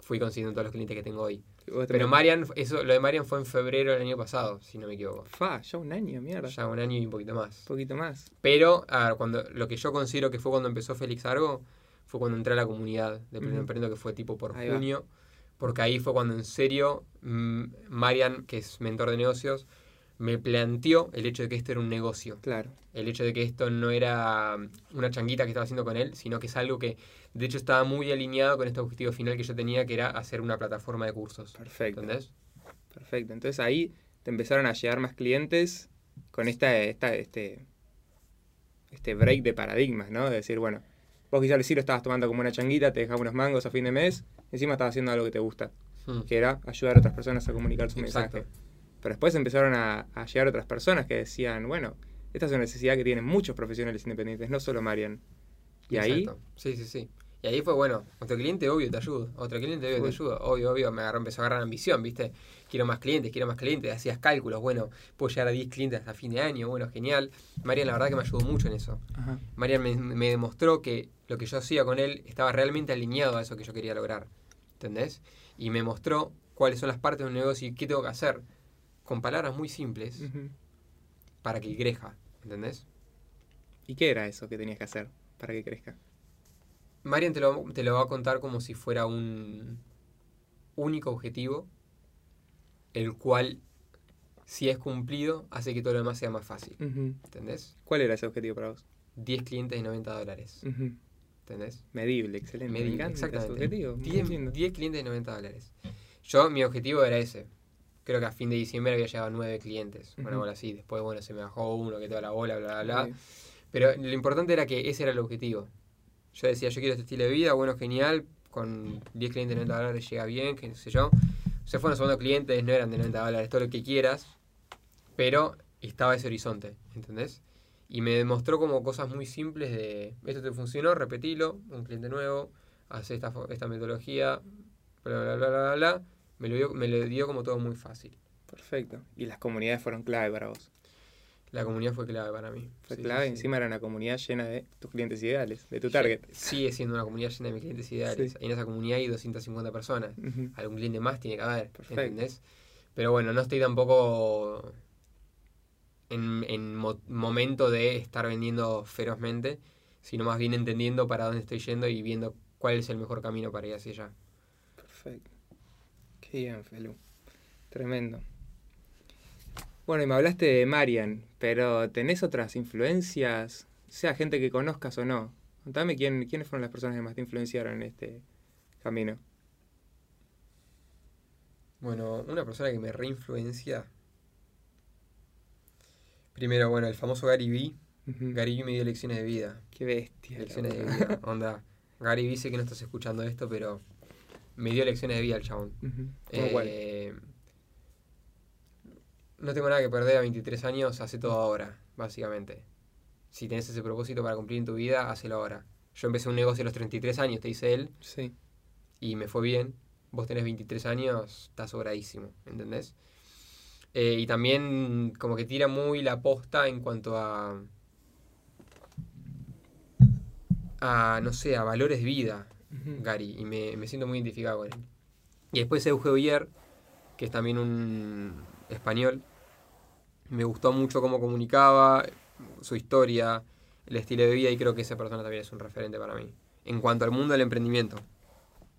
fui consiguiendo todos los clientes que tengo hoy. Pero Marian, eso, lo de Marian fue en febrero del año pasado, si no me equivoco. Fa, ya un año, mierda. Ya un año y un poquito más. Un poquito más. Pero, a ver, cuando, lo que yo considero que fue cuando empezó Félix Argo, fue cuando entré a la comunidad de Pleno Ujú. Emprendo, que fue tipo por Ahí va. junio. Porque ahí fue cuando en serio mm, Marian, que es mentor de negocios, me planteó el hecho de que esto era un negocio. Claro. El hecho de que esto no era mm, una changuita que estaba haciendo con él, sino que es algo que de hecho estaba muy alineado con este objetivo final que yo tenía, que era hacer una plataforma de cursos. Perfecto. ¿Entendés? Perfecto. Entonces ahí te empezaron a llegar más clientes con esta, esta, este, este break de paradigmas, ¿no? De decir, bueno, vos quizás sí lo estabas tomando como una changuita, te dejaba unos mangos a fin de mes, encima estabas haciendo algo que te gusta, Mm. que era ayudar a otras personas a comunicar su Exacto. mensaje. Pero después empezaron a, a llegar otras personas que decían, bueno, esta es una necesidad que tienen muchos profesionales independientes, no solo Marian. Y ahí, Exacto. Sí, sí, sí. Y ahí fue, bueno, otro cliente, obvio, te ayudo. Otro cliente, obvio, te ayudo. Obvio, obvio, me agarró, empezó a agarrar ambición, ¿viste? Quiero más clientes, quiero más clientes. Hacías cálculos, bueno, puedo llegar a 10 clientes hasta fin de año, bueno, genial. Marian, la verdad que me ayudó mucho en eso. Ajá, Marian me, me demostró que lo que yo hacía con él estaba realmente alineado a eso que yo quería lograr. ¿Entendés? Y me mostró cuáles son las partes de un negocio y qué tengo que hacer. Con palabras muy simples para que crezca. ¿Entendés? ¿Y qué era eso que tenías que hacer para que crezca? Marian te lo, te lo va a contar como si fuera un único objetivo, el cual, si es cumplido, hace que todo lo demás sea más fácil. Ujú. ¿Entendés? ¿Cuál era ese objetivo para vos? 10 clientes de 90 dólares. Ujú. ¿Entendés? Medible, excelente. Me Medible, exactamente. objetivo. muy 10, lindo. 10 clientes de 90 dólares. Yo, mi objetivo era ese. Creo que a fin de diciembre había llegado 9 clientes. Una Ujú. bola así. Después, bueno, se me bajó uno, que toda la bola, bla, bla, bla. Sí. Pero lo importante era que ese era el objetivo. Yo decía, yo quiero este estilo de vida, bueno, genial, con 10 clientes de 90 dólares llega bien, que no sé yo. Se fueron sumando clientes, no eran de 90 dólares, todo lo que quieras, pero estaba ese horizonte, ¿entendés? Y me demostró como cosas muy simples de, esto te funcionó, repetilo, un cliente nuevo, hace esta, esta metodología, bla, bla, bla, bla, bla. Me lo, dio, me lo dio como todo muy fácil. Perfecto. Y las comunidades fueron clave para vos. La comunidad fue clave para mí. Fue clave, encima era una comunidad llena de tus clientes ideales, de tu target. Sigue siendo una comunidad llena de mis clientes ideales. en esa comunidad hay 250 personas. Algún cliente más tiene que haber, Perfecto. ¿entendés? Pero bueno, no estoy tampoco en, en momento de estar vendiendo ferozmente, sino más bien entendiendo para dónde estoy yendo y viendo cuál es el mejor camino para ir hacia allá. Perfecto. Bien, Felu. Tremendo. Bueno, y me hablaste de Marian, pero ¿tenés otras influencias? Sea gente que conozcas o no. Contame quién, quiénes fueron las personas que más te influenciaron en este camino. Bueno, una persona que me reinfluencia. Primero, bueno, el famoso Gary Vee. Gary Vee me dio lecciones de vida. Qué bestia. Lecciones de vida. Onda. Gary Vee sé que no estás escuchando esto, pero me dio lecciones de vida el chabón. eh, no tengo nada que perder a 23 años, hace todo ahora, básicamente. Si tenés ese propósito para cumplir en tu vida, hacelo ahora. Yo empecé un negocio a los 33 años, te dice él. Sí. Y me fue bien. Vos tenés 23 años, estás sobradísimo, ¿entendés? Eh, y también como que tira muy la posta en cuanto a... a, no sé, a valores de vida, Gary. Y me, me, siento muy identificado con él. Y después Eugenio que es también un español, me gustó mucho cómo comunicaba, su historia, el estilo de vida y creo que esa persona también es un referente para mí. En cuanto al mundo del emprendimiento.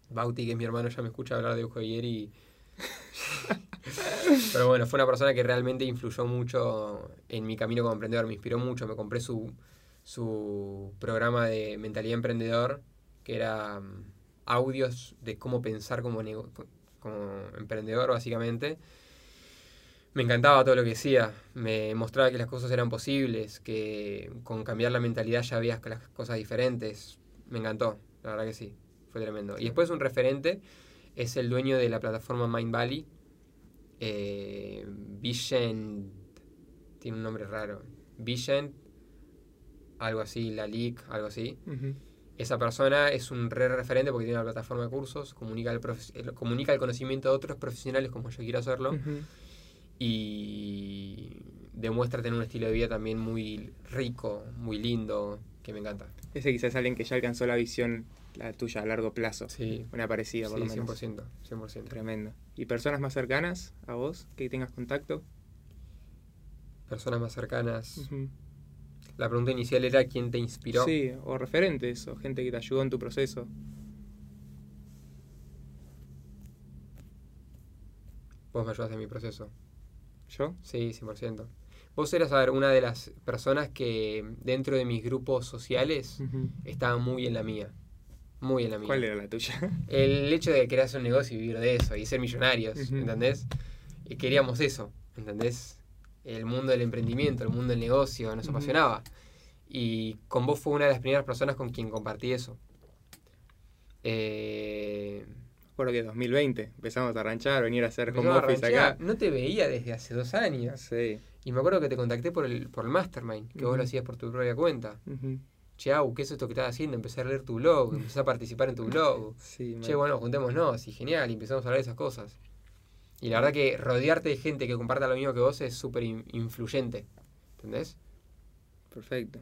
Bauti, que es mi hermano, ya me escucha hablar de Eugenio y... Pero bueno, fue una persona que realmente influyó mucho en mi camino como emprendedor, me inspiró mucho, me compré su, su programa de mentalidad emprendedor, que era mm, audios de cómo pensar como, como emprendedor básicamente me encantaba todo lo que decía, me mostraba que las cosas eran posibles, que con cambiar la mentalidad ya había las cosas diferentes. Me encantó, la verdad que sí, fue tremendo. Y después un referente es el dueño de la plataforma Mind Valley, eh, Vision, tiene un nombre raro, Vision, algo así, la League, algo así. Esa persona es un re referente porque tiene una plataforma de cursos, comunica el, comunica el conocimiento de otros profesionales como yo quiero hacerlo y demuestra tener un estilo de vida también muy rico, muy lindo, que me encanta. Ese quizás es alguien que ya alcanzó la visión, la tuya a largo plazo. Sí. Una parecida, por lo menos. 100%, 100%. Tremendo. ¿Y personas más cercanas a vos que tengas contacto? Personas más cercanas. La pregunta inicial era quién te inspiró. Sí, o referentes, o gente que te ayudó en tu proceso. Vos me ayudaste en mi proceso. ¿Yo? Sí, 100%. Vos eras, a ver, una de las personas que dentro de mis grupos sociales estaba muy en la mía. Muy en la mía. ¿Cuál era la tuya? El hecho de querer hacer un negocio y vivir de eso y ser millonarios, ¿entendés? Y queríamos eso, ¿entendés? El mundo del emprendimiento, el mundo del negocio, nos apasionaba. Y con vos fue una de las primeras personas con quien compartí eso. Eh, Recuerdo que 2020 empezamos a arranchar, venir a hacer home office acá. No te veía desde hace dos años. Sí. Y me acuerdo que te contacté por el, por el Mastermind, que vos lo hacías por tu propia cuenta. Che, ¿qué es esto que estás haciendo? Empecé a leer tu blog, empecé a participar en tu blog. Sí, che, bueno, juntémonos, y genial, y empezamos a hablar de esas cosas. Y la verdad que rodearte de gente que comparta lo mismo que vos es súper influyente. ¿Entendés? Perfecto,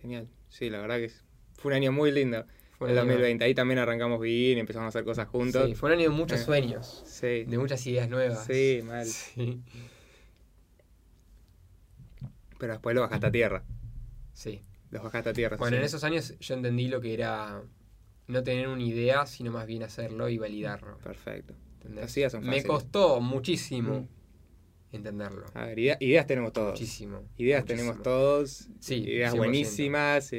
genial. Sí, la verdad que fue un año muy lindo el 2020. Ahí también arrancamos bien, empezamos a hacer cosas juntos. Sí, fue un año de muchos eh, sueños. Sí. De muchas ideas nuevas. Sí, mal. Sí. Pero después lo bajaste a tierra. Sí. Lo bajaste a tierra. Bueno, en esos años yo entendí lo que era no tener una idea, sino más bien hacerlo y validarlo. Perfecto. Me costó muchísimo mm. entenderlo. A ver, ideas tenemos todos. Muchísimo. Ideas tenemos todos. Sí, ideas buenísimas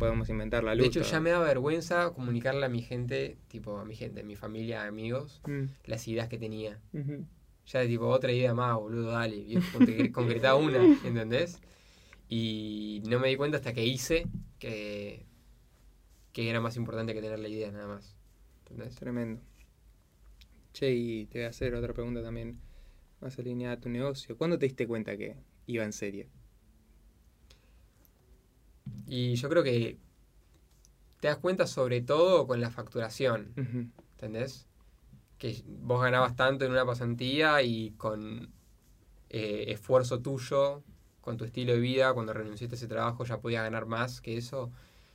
podemos inventar la luz. De hecho, ya me da vergüenza comunicarle a mi gente, tipo a mi gente, a mi familia, amigos, mm. las ideas que tenía. Ya de tipo, otra idea más, boludo, dale, concretaba una, ¿entendés? Y no me di cuenta hasta que hice que, que era más importante que tener la idea, nada más. ¿Entendés? Tremendo. Che, y te voy a hacer otra pregunta también más alineada a tu negocio. ¿Cuándo te diste cuenta que iba en serio? Y yo creo que te das cuenta sobre todo con la facturación, ¿entendés? Que vos ganabas tanto en una pasantía y con eh, esfuerzo tuyo, con tu estilo de vida, cuando renunciaste a ese trabajo ya podías ganar más que eso,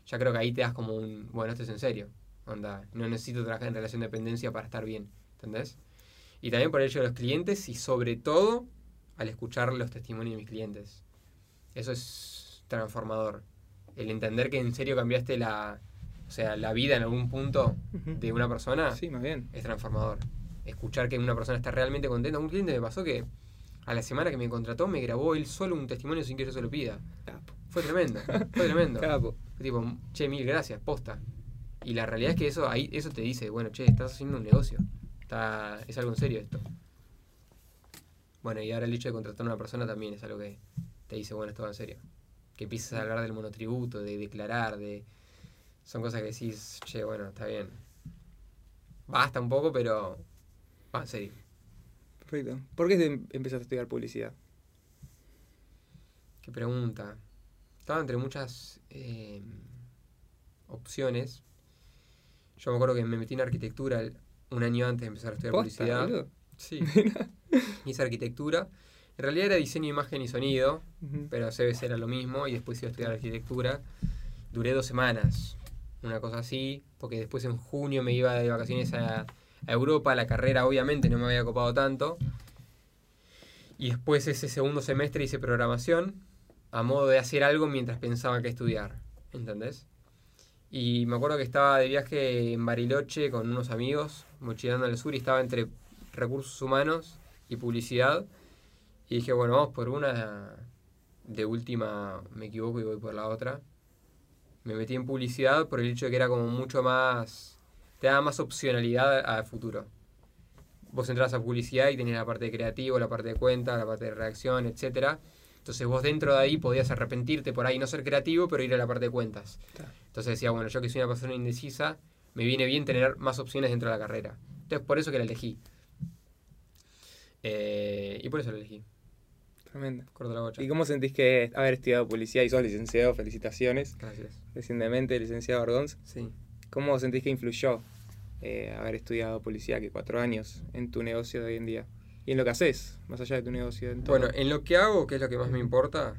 ya creo que ahí te das como un, bueno, esto es en serio, onda, no necesito trabajar en relación de dependencia para estar bien, ¿entendés? Y también por el hecho de los clientes y sobre todo al escuchar los testimonios de mis clientes. Eso es transformador. El entender que en serio cambiaste la, o sea, la vida en algún punto de una persona sí, más bien. es transformador. Escuchar que una persona está realmente contenta. Un cliente me pasó que a la semana que me contrató me grabó él solo un testimonio sin que yo se lo pida. Fue tremendo, fue tremendo. Fue tipo, che, mil gracias, posta. Y la realidad es que eso ahí eso te dice, bueno, che, estás haciendo un negocio. Está, es algo en serio esto. Bueno, y ahora el hecho de contratar a una persona también es algo que te dice, bueno, esto va en serio. Que empieces a hablar del monotributo, de declarar, de... Son cosas que decís, che, bueno, está bien. Basta un poco, pero va en serio. Perfecto. ¿Por qué empezaste a estudiar publicidad? Qué pregunta. Estaba entre muchas eh, opciones. Yo me acuerdo que me metí en arquitectura un año antes de empezar a estudiar publicidad. Sí. Hice arquitectura. En realidad era diseño, imagen y sonido, pero CBS era lo mismo y después iba a estudiar arquitectura. Duré dos semanas, una cosa así, porque después en junio me iba de vacaciones a a Europa, la carrera obviamente no me había copado tanto. Y después ese segundo semestre hice programación a modo de hacer algo mientras pensaba que estudiar, ¿entendés? Y me acuerdo que estaba de viaje en Bariloche con unos amigos, mochilando al sur, y estaba entre recursos humanos y publicidad. Y dije, bueno, vamos por una, de última me equivoco y voy por la otra. Me metí en publicidad por el hecho de que era como mucho más te da más opcionalidad al futuro. Vos entras a publicidad y tenés la parte de creativo, la parte de cuenta, la parte de reacción, etc. Entonces vos dentro de ahí podías arrepentirte por ahí no ser creativo, pero ir a la parte de cuentas. Entonces decía, bueno, yo que soy una persona indecisa, me viene bien tener más opciones dentro de la carrera. Entonces por eso que la elegí. Eh, y por eso la elegí. Tremendo. ¿Y cómo sentís que haber estudiado publicidad y sos licenciado? Felicitaciones. Gracias. Recientemente, licenciado Argonz. Sí. ¿Cómo sentís que influyó eh, haber estudiado policía que cuatro años en tu negocio de hoy en día? Y en lo que haces, más allá de tu negocio. En Bueno, en lo que hago, que es lo que más me importa,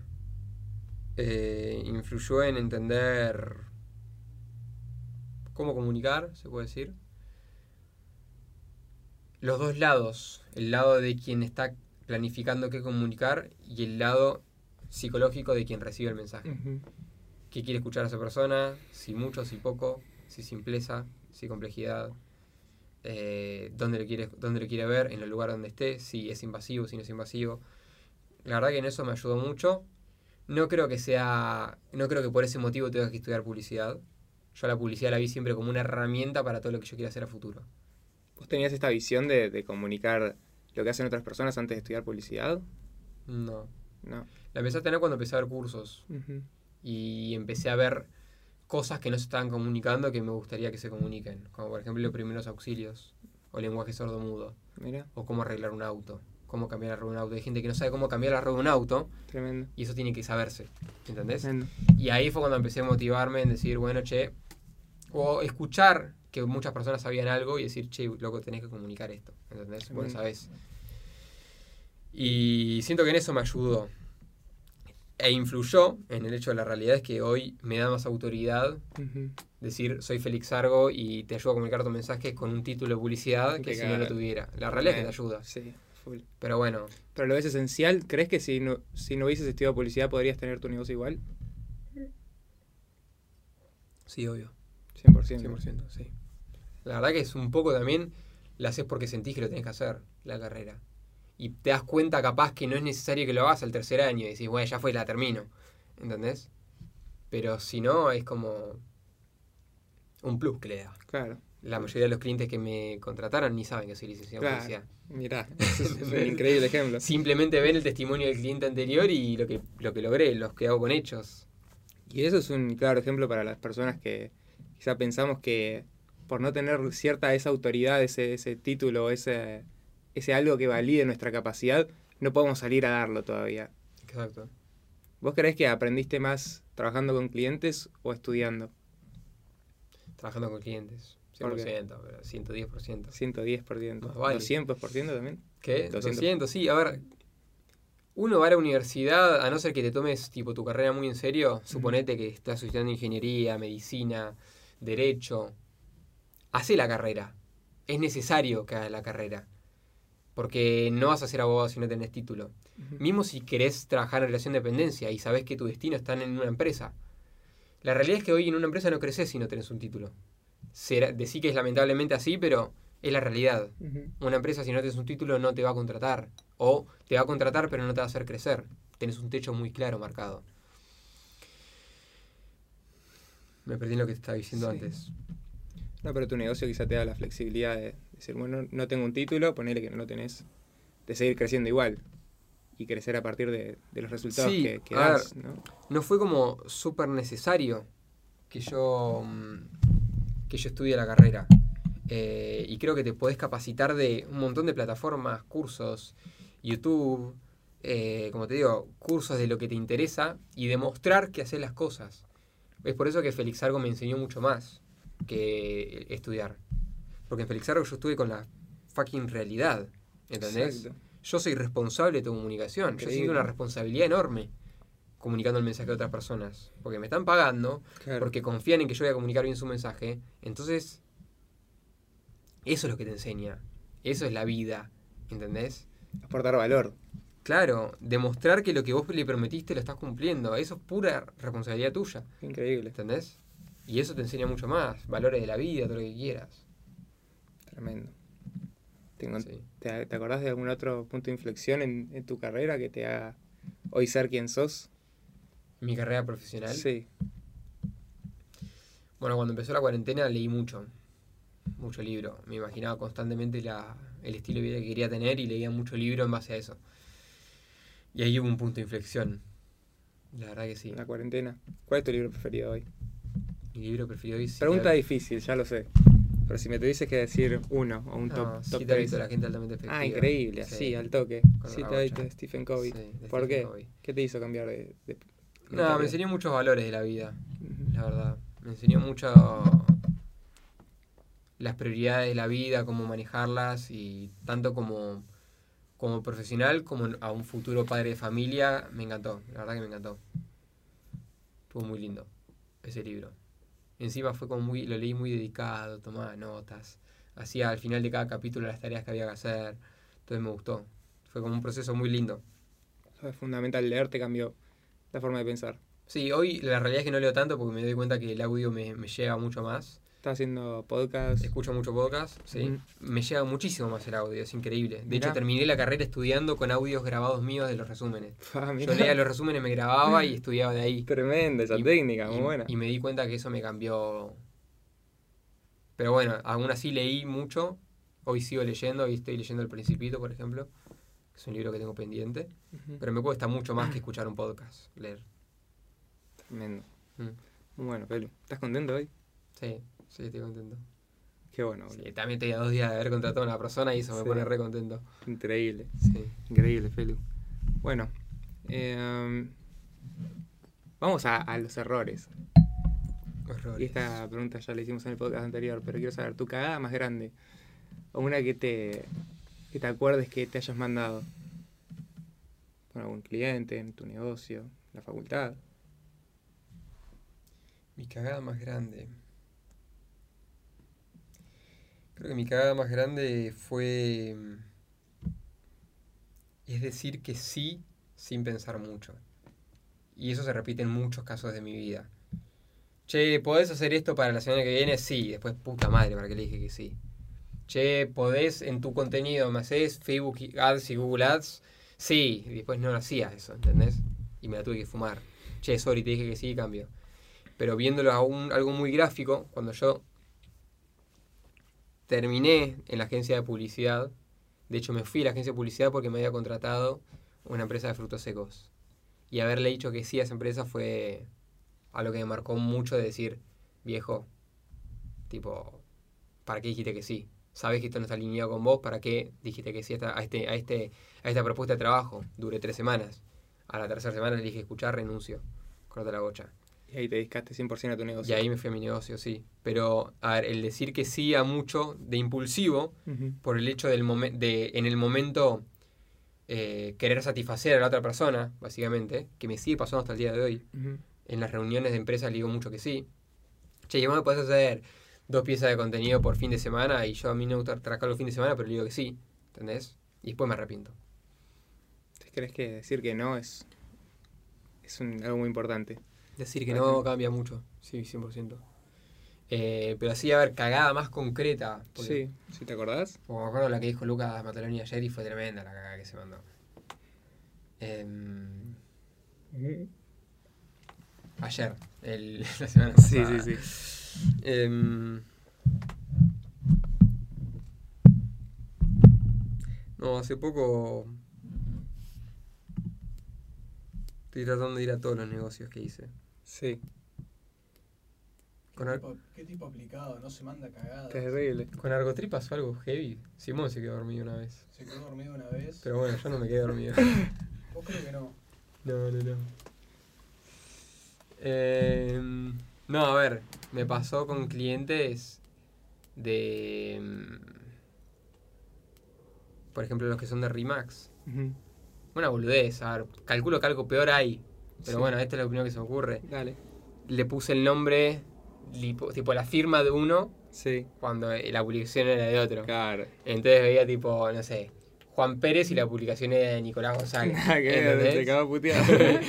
eh, influyó en entender cómo comunicar, se puede decir. Los dos lados, el lado de quien está planificando qué comunicar y el lado psicológico de quien recibe el mensaje. ¿Qué quiere escuchar a esa persona? Si mucho, si poco si simpleza, si complejidad, eh, dónde, lo quiere, dónde lo quiere ver, en el lugar donde esté, si es invasivo, si no es invasivo. La verdad que en eso me ayudó mucho. No creo que sea, no creo que por ese motivo tenga que estudiar publicidad. Yo la publicidad la vi siempre como una herramienta para todo lo que yo quiera hacer a futuro. ¿Vos tenías esta visión de, comunicar lo que hacen otras personas antes de estudiar publicidad? No. No. La empecé a tener cuando empecé a ver cursos. Y empecé a ver cosas que no se estaban comunicando que me gustaría que se comuniquen, como por ejemplo los primeros auxilios o lenguaje sordo-mudo, o cómo arreglar un auto, cómo cambiar la rueda de un auto. Hay gente que no sabe cómo cambiar la rueda de un auto Tremendo. y eso tiene que saberse, ¿entendés? Y ahí fue cuando empecé a motivarme en decir, bueno, che, o escuchar que muchas personas sabían algo y decir, che, loco, tenés que comunicar esto, ¿entendés? Bueno, sabes. Y siento que en eso me ayudó e influyó en el hecho de la realidad es que hoy me da más autoridad decir soy Félix Argo y te ayudo a comunicar tu mensaje con un título de publicidad que si no lo tuviera. La realidad es que te ayuda. Sí, full. Pero bueno. Pero lo ves esencial. ¿Crees que si no, si no hubieses estudiado publicidad podrías tener tu negocio igual? Sí, obvio. 100%. 100%, sí. La verdad que es un poco también, la haces porque sentís que lo tenés que hacer, la carrera y te das cuenta capaz que no es necesario que lo hagas al tercer año y decís, bueno, ya fue, la termino. ¿Entendés? Pero si no, es como un plus que le da. Claro. La mayoría de los clientes que me contrataron ni saben que soy licenciado en publicidad. Mirá, es un increíble ejemplo. Simplemente ven el testimonio del cliente anterior y lo que, lo que logré, los que hago con hechos. Y eso es un claro ejemplo para las personas que quizá pensamos que por no tener cierta esa autoridad, ese, ese título, ese, ese algo que valide nuestra capacidad, no podemos salir a darlo todavía. Exacto. ¿Vos crees que aprendiste más trabajando con clientes o estudiando? Trabajando con clientes. 100%, pero 110%. 110%. Más vale. ¿200% también? ¿Qué? 200. 200, sí. A ver, uno va a la universidad, a no ser que te tomes tipo tu carrera muy en serio, suponete que estás estudiando ingeniería, medicina, derecho, hace la carrera. Es necesario que hagas la carrera. Porque no vas a ser abogado si no tenés título. Mismo si querés trabajar en relación de dependencia y sabés que tu destino está en una empresa. La realidad es que hoy en una empresa no creces si no tenés un título. Será, decí que es lamentablemente así, pero es la realidad. Una empresa si no tienes un título no te va a contratar. O te va a contratar pero no te va a hacer crecer. Tenés un techo muy claro marcado. Me perdí en lo que te estaba diciendo Sí. antes. No, pero tu negocio quizá te da la flexibilidad de decir, bueno, no tengo un título, ponele que no lo tenés, de seguir creciendo igual y crecer a partir de, de los resultados Sí, que, das, ¿no? No fue como súper necesario que yo, mm, que yo estudie la carrera. Eh, y creo que te podés capacitar de un montón de plataformas, cursos, YouTube, eh, como te digo, cursos de lo que te interesa y demostrar que haces las cosas. Es por eso que Félix Argo me enseñó mucho más que estudiar. Porque en Félix Argo yo estuve con la fucking realidad. ¿Entendés? Exacto. Yo soy responsable de tu comunicación. Yo siento una responsabilidad enorme comunicando el mensaje a otras personas. Porque me están pagando, Claro. porque confían en que yo voy a comunicar bien su mensaje. Entonces, eso es lo que te enseña. Eso es la vida. ¿Entendés? Aportar valor. Claro, demostrar que lo que vos le prometiste lo estás cumpliendo. Eso es pura responsabilidad tuya. Increíble. ¿Entendés? Y eso te enseña mucho más. Valores de la vida, todo lo que quieras. Tremendo. Tengo- Sí. ¿te, te acordás de algún otro punto de inflexión en, en tu carrera que te haga hoy ser quien sos? Mi carrera profesional. Sí. Bueno, cuando empezó la cuarentena leí mucho, mucho libro. Me imaginaba constantemente la, el estilo de vida que quería tener y leía mucho libro en base a eso. Y ahí hubo un punto de inflexión. La verdad que sí. La cuarentena. ¿Cuál es tu libro preferido hoy? Mi libro preferido hoy sí Pregunta difícil, ya lo sé. Pero si me tuvieses que decir uno o un No, top, sí top te tres. visto la gente altamente efectiva. Ah, increíble, Sí. así, al toque. Con Sí, te de Stephen Covey. Sí, ¿Por Stephen qué? ¿Qué te hizo cambiar de...? de- No, me enseñó muchos valores de la vida, la verdad. Me enseñó mucho las prioridades de la vida, cómo manejarlas y tanto como, como profesional como a un futuro padre de familia, me encantó, la verdad que me encantó. Estuvo muy lindo ese libro. Encima fue como muy, lo leí muy dedicado, tomaba notas, hacía al final de cada capítulo las tareas que había que hacer, entonces me gustó. Fue como un proceso muy lindo. Es fundamental, leer te cambió la forma de pensar. Sí, hoy la realidad es que no leo tanto porque me doy cuenta que el audio me, me llega mucho más. Estás haciendo podcast. Escucho mucho podcast, sí. Ujú. Me llega muchísimo más el audio, es increíble. De Mirá. hecho, terminé la carrera estudiando con audios grabados míos de los resúmenes. Ah, Yo leía los resúmenes, me grababa y estudiaba de ahí. Tremenda esa Y- técnica, muy y, buena. y me di cuenta que eso me cambió. Pero bueno, aún así leí mucho. Hoy sigo leyendo, hoy estoy leyendo El Principito, por ejemplo, que es un libro que tengo pendiente. Pero me cuesta mucho más que escuchar un podcast, leer. Tremendo. Mm. Muy bueno, Pelu. ¿Estás contento hoy? Sí, sí, estoy contento. Qué bueno. Sí, también tenía dos días de haber contratado a una persona y eso me pone re contento. Increíble. Sí. Increíble, Pelu. Bueno, eh, vamos a, a los errores. Horrores. Y esta pregunta ya la hicimos en el podcast anterior, pero quiero saber, ¿tu cagada más grande? O una que te, que te acuerdes que te hayas mandado. Con algún cliente, en tu negocio, en la facultad. Mi cagada más grande. Creo que mi cagada más grande fue. mm, Es decir que sí sin pensar mucho. Y eso se repite en muchos casos de mi vida. Che, ¿podés hacer esto para la semana que viene? Sí. Después, puta madre, para que le dije que sí. Che, ¿podés en tu contenido, me haces Facebook Ads y Google Ads? Sí. Y después no lo hacía eso, ¿entendés? Y me la tuve que fumar. Che, sorry, te dije que sí, cambio. Pero viéndolo a un- algo muy gráfico, cuando yo terminé en la agencia de publicidad, de hecho me fui a la agencia de publicidad porque me había contratado una empresa de frutos secos. Y haberle dicho que sí a esa empresa fue algo que me marcó mucho de decir, viejo, tipo, ¿para qué dijiste que sí? Sabes que esto no está alineado con vos, ¿para qué dijiste que sí a, este, a, este, a esta propuesta de trabajo? Dure tres semanas. A la tercera semana le dije escuchar, renuncio. Corta la bocha. Y ahí te dedicaste 100% a tu negocio. Y ahí me fui a mi negocio, sí. Pero, a ver, el decir que sí a mucho de impulsivo, por el hecho del momento de en el momento eh, querer satisfacer a la otra persona, básicamente, que me sigue pasando hasta el día de hoy. En las reuniones de empresa le digo mucho que sí. Che, vos me podés hacer dos piezas de contenido por fin de semana y yo a mí no gusta trabajar los fin de semana, pero le digo que sí, ¿entendés? Y después me arrepiento. ¿Crees que decir que no es, es algo muy importante? Decir que no cambia mucho, sí, 100%. Eh, pero así, a ver, cagada más concreta. Sí, ¿sí te acordás? me acuerdo la que dijo Lucas Mataloni ayer y fue tremenda la cagada que se mandó. Em, ayer, el, la semana pasada. Sí, sí, sí. Em, no, hace poco estoy tratando de ir a todos los negocios que hice. Sí. ¿Qué, tipo, aplicado? No se manda cagada. Terrible. Con Argotrip pasó algo heavy. Simón se quedó dormido una vez. Se quedó dormido una vez. Pero bueno, yo no me quedé dormido. ¿Vos creo que no? No, no, no. Eh, no, a ver, me pasó con clientes de. Mm, por ejemplo, los que son de Remax. Una boludez, a ver, calculo que algo peor hay. Pero bueno, esta es la opinión que se me ocurre. Dale. Le puse el nombre, tipo la firma de uno, sí. cuando la publicación era de otro. Claro. Entonces veía tipo, no sé, Juan Pérez y la publicación era de Nicolás González. Se acabó puteado.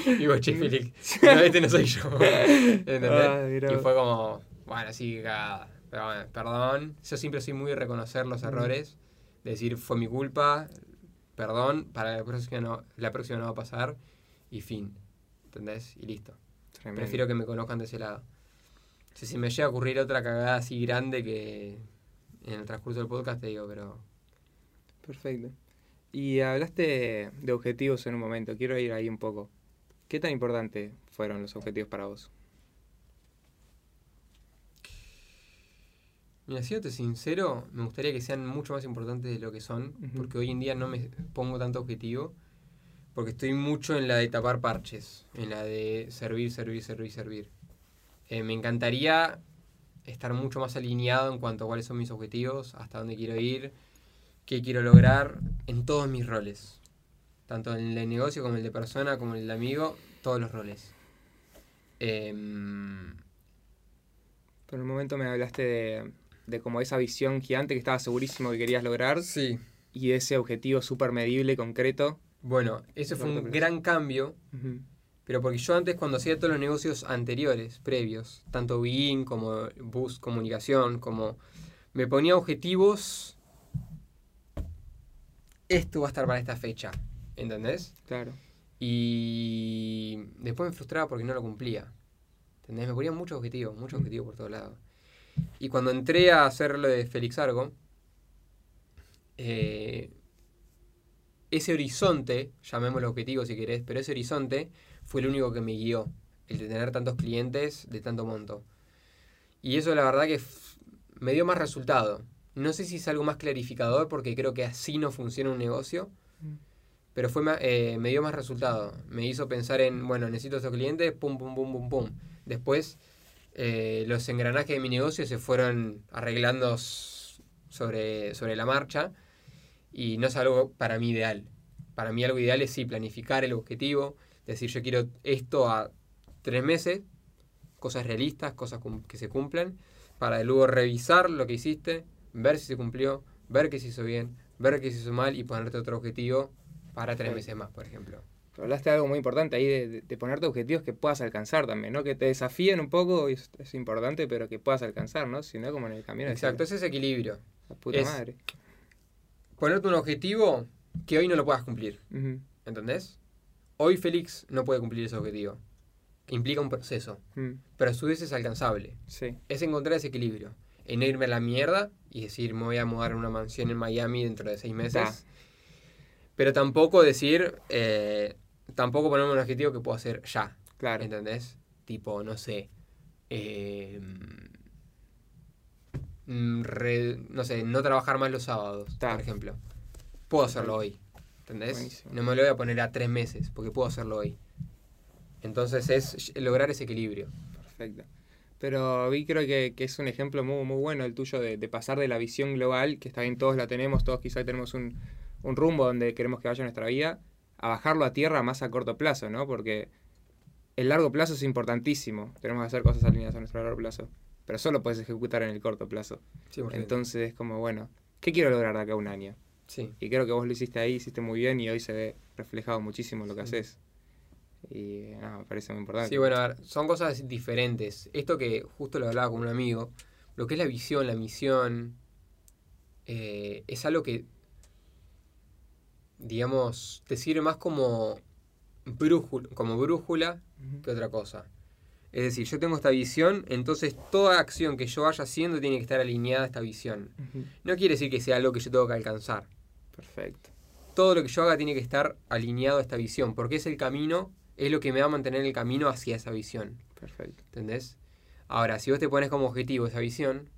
y vos, che, Félix, no, este no soy yo. ¿Entendés? y fue como, bueno, sí, cagada. Pero bueno, perdón. Yo siempre soy muy de reconocer los errores. decir, fue mi culpa, perdón, para la próxima no, la próxima no va a pasar. Y fin. ¿Entendés? Y listo. Prefiero que me conozcan de ese lado. si me llega a ocurrir otra cagada así grande que en el transcurso del podcast te digo, pero... Perfecto. Y hablaste de objetivos en un momento, quiero ir ahí un poco. ¿Qué tan importante fueron los objetivos para vos? Mira, siéndote sincero, me gustaría que sean mucho más importantes de lo que son, porque hoy en día no me pongo tanto objetivo porque estoy mucho en la de tapar parches, en la de servir, servir, servir, servir. Eh, me encantaría estar mucho más alineado en cuanto a cuáles son mis objetivos, hasta dónde quiero ir, qué quiero lograr en todos mis roles. Tanto en el negocio como en el de persona, como en el de amigo, todos los roles. Em, Por un momento me hablaste de, de como esa visión gigante que estaba segurísimo que querías lograr. Sí. Y ese objetivo súper medible, concreto. Bueno, ese fue un gran cambio, pero porque yo antes cuando hacía todos los negocios anteriores, previos, tanto BIN como Bus Comunicación, como me ponía objetivos, esto va a estar para esta fecha, ¿entendés? Claro. Y después me frustraba porque no lo cumplía. ¿Entendés? Me ponía muchos objetivos, muchos objetivos por todos lados. Y cuando entré a hacer lo de Félix Argo, eh, ese horizonte, llamémoslo objetivo si querés, pero ese horizonte fue el único que me guió, el de tener tantos clientes de tanto monto. Y eso la verdad que me dio más resultado. No sé si es algo más clarificador porque creo que así no funciona un negocio, mm. pero fue eh, me dio más resultado. Me hizo pensar en, bueno, necesito estos clientes, pum, pum, pum, pum, pum. Después eh, los engranajes de mi negocio se fueron arreglando sobre, sobre la marcha y no es algo para mí ideal. Para mí algo ideal es sí planificar el objetivo, decir yo quiero esto a tres meses, cosas realistas, cosas que se cumplan, para luego revisar lo que hiciste, ver si se cumplió, ver que se hizo bien, ver que se hizo mal y ponerte otro objetivo para tres meses más, por ejemplo. hablaste de algo muy importante ahí, de, ponerte objetivos que puedas alcanzar también, ¿no? Que te desafíen un poco, es, es importante, pero que puedas alcanzar, ¿no? Si no, como en el camino. Exacto, ese es ese equilibrio. La puta madre ponerte un objetivo que hoy no lo puedas cumplir. ¿Entendés? Hoy Félix no puede cumplir ese objetivo. Implica un proceso. Pero a su vez es alcanzable. Sí. Es encontrar ese equilibrio. En irme a la mierda y decir, me voy a mudar a una mansión en Miami dentro de seis meses. Pero tampoco decir, eh, tampoco ponerme un objetivo que puedo hacer ya. Claro. ¿Entendés? Tipo, no sé. Eh, mm, re- no sé, no trabajar más los sábados, Ta. por ejemplo. Puedo hacerlo hoy, ¿entendés? Buenísimo. No me lo voy a poner a tres meses, porque puedo hacerlo hoy. Entonces es lograr ese equilibrio. Perfecto. Pero vi creo que, que es un ejemplo muy, muy bueno el tuyo de, de pasar de la visión global, que está bien, todos la tenemos, todos quizás tenemos un, un rumbo donde queremos que vaya nuestra vida, a bajarlo a tierra más a corto plazo, ¿no? Porque el largo plazo es importantísimo, tenemos que hacer cosas alineadas a nuestro largo plazo, pero solo puedes ejecutar en el corto plazo. 100%. Entonces es como, bueno, ¿qué quiero lograr de acá a un año? sí. Y creo que vos lo hiciste ahí, hiciste muy bien y hoy se ve reflejado muchísimo lo que Sí. haces. Y nada, me parece muy importante. Sí, bueno, a ver, son cosas diferentes. Esto que justo lo hablaba con un amigo, lo que es la visión, la misión, eh, es algo que, digamos, te sirve más como brújula, como brújula que otra cosa. Es decir, yo tengo esta visión, entonces toda acción que yo vaya haciendo tiene que estar alineada a esta visión. No quiere decir que sea algo que yo tengo que alcanzar. Perfecto. Todo lo que yo haga tiene que estar alineado a esta visión, porque es el camino, es lo que me va a mantener en el camino hacia esa visión. Perfecto. ¿Entendés? Ahora, si vos te pones como objetivo esa visión,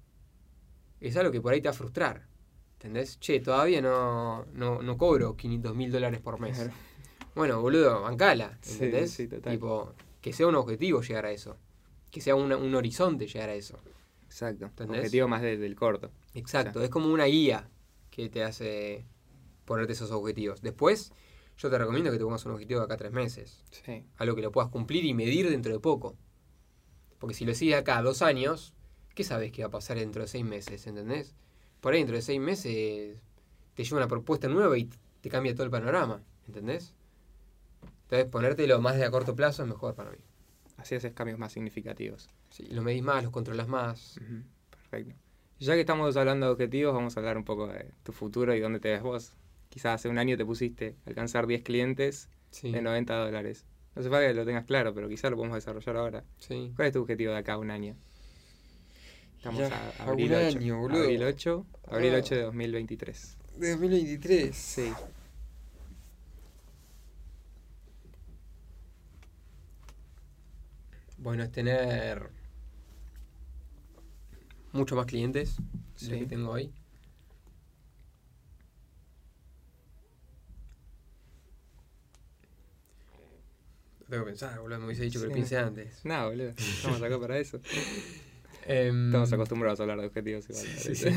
es algo que por ahí te va a frustrar. ¿Entendés? Che, todavía no, no, no cobro 500 mil dólares por mes. Claro. Bueno, boludo, bancala. Sí, ¿Entendés? sí, total. Tipo, que sea un objetivo llegar a eso. Que sea una- un horizonte llegar a eso. Exacto. ¿Entendés? Objetivo más de- del corto. Exacto, es como una guía que te hace ponerte esos objetivos. Después, yo te recomiendo que te pongas un objetivo de acá a tres meses. Sí. algo que lo puedas cumplir y medir dentro de poco. Porque si lo sigues acá dos años, ¿qué sabes que va a pasar dentro de seis meses? ¿Entendés? Por ahí dentro de seis meses te lleva una propuesta nueva y te cambia todo el panorama. ¿Entendés? Entonces ponértelo más de a corto plazo es mejor para mí. Así haces cambios más significativos. Sí, lo medís más, los controlas más. Ujú. Perfecto. Ya que estamos hablando de objetivos, vamos a hablar un poco de tu futuro y dónde te ves vos. Quizás hace un año te pusiste alcanzar 10 clientes Sí, de 90 dólares. No sé para que lo tengas claro, pero quizás lo podemos desarrollar ahora. sí. ¿Cuál es tu objetivo de acá a un año? Estamos Ya, a a abril un 8. año, boludo. Abril 8, abril Ah. 8 de 2023. De 2023. Sí. Bueno, es tener muchos más clientes de los que tengo hoy. Tengo que pensar, boludo. Me hubiese dicho que lo piense antes. No, boludo. Estamos acá para eso. Em, Estamos acostumbrados a hablar de objetivos igual. Sí, sí.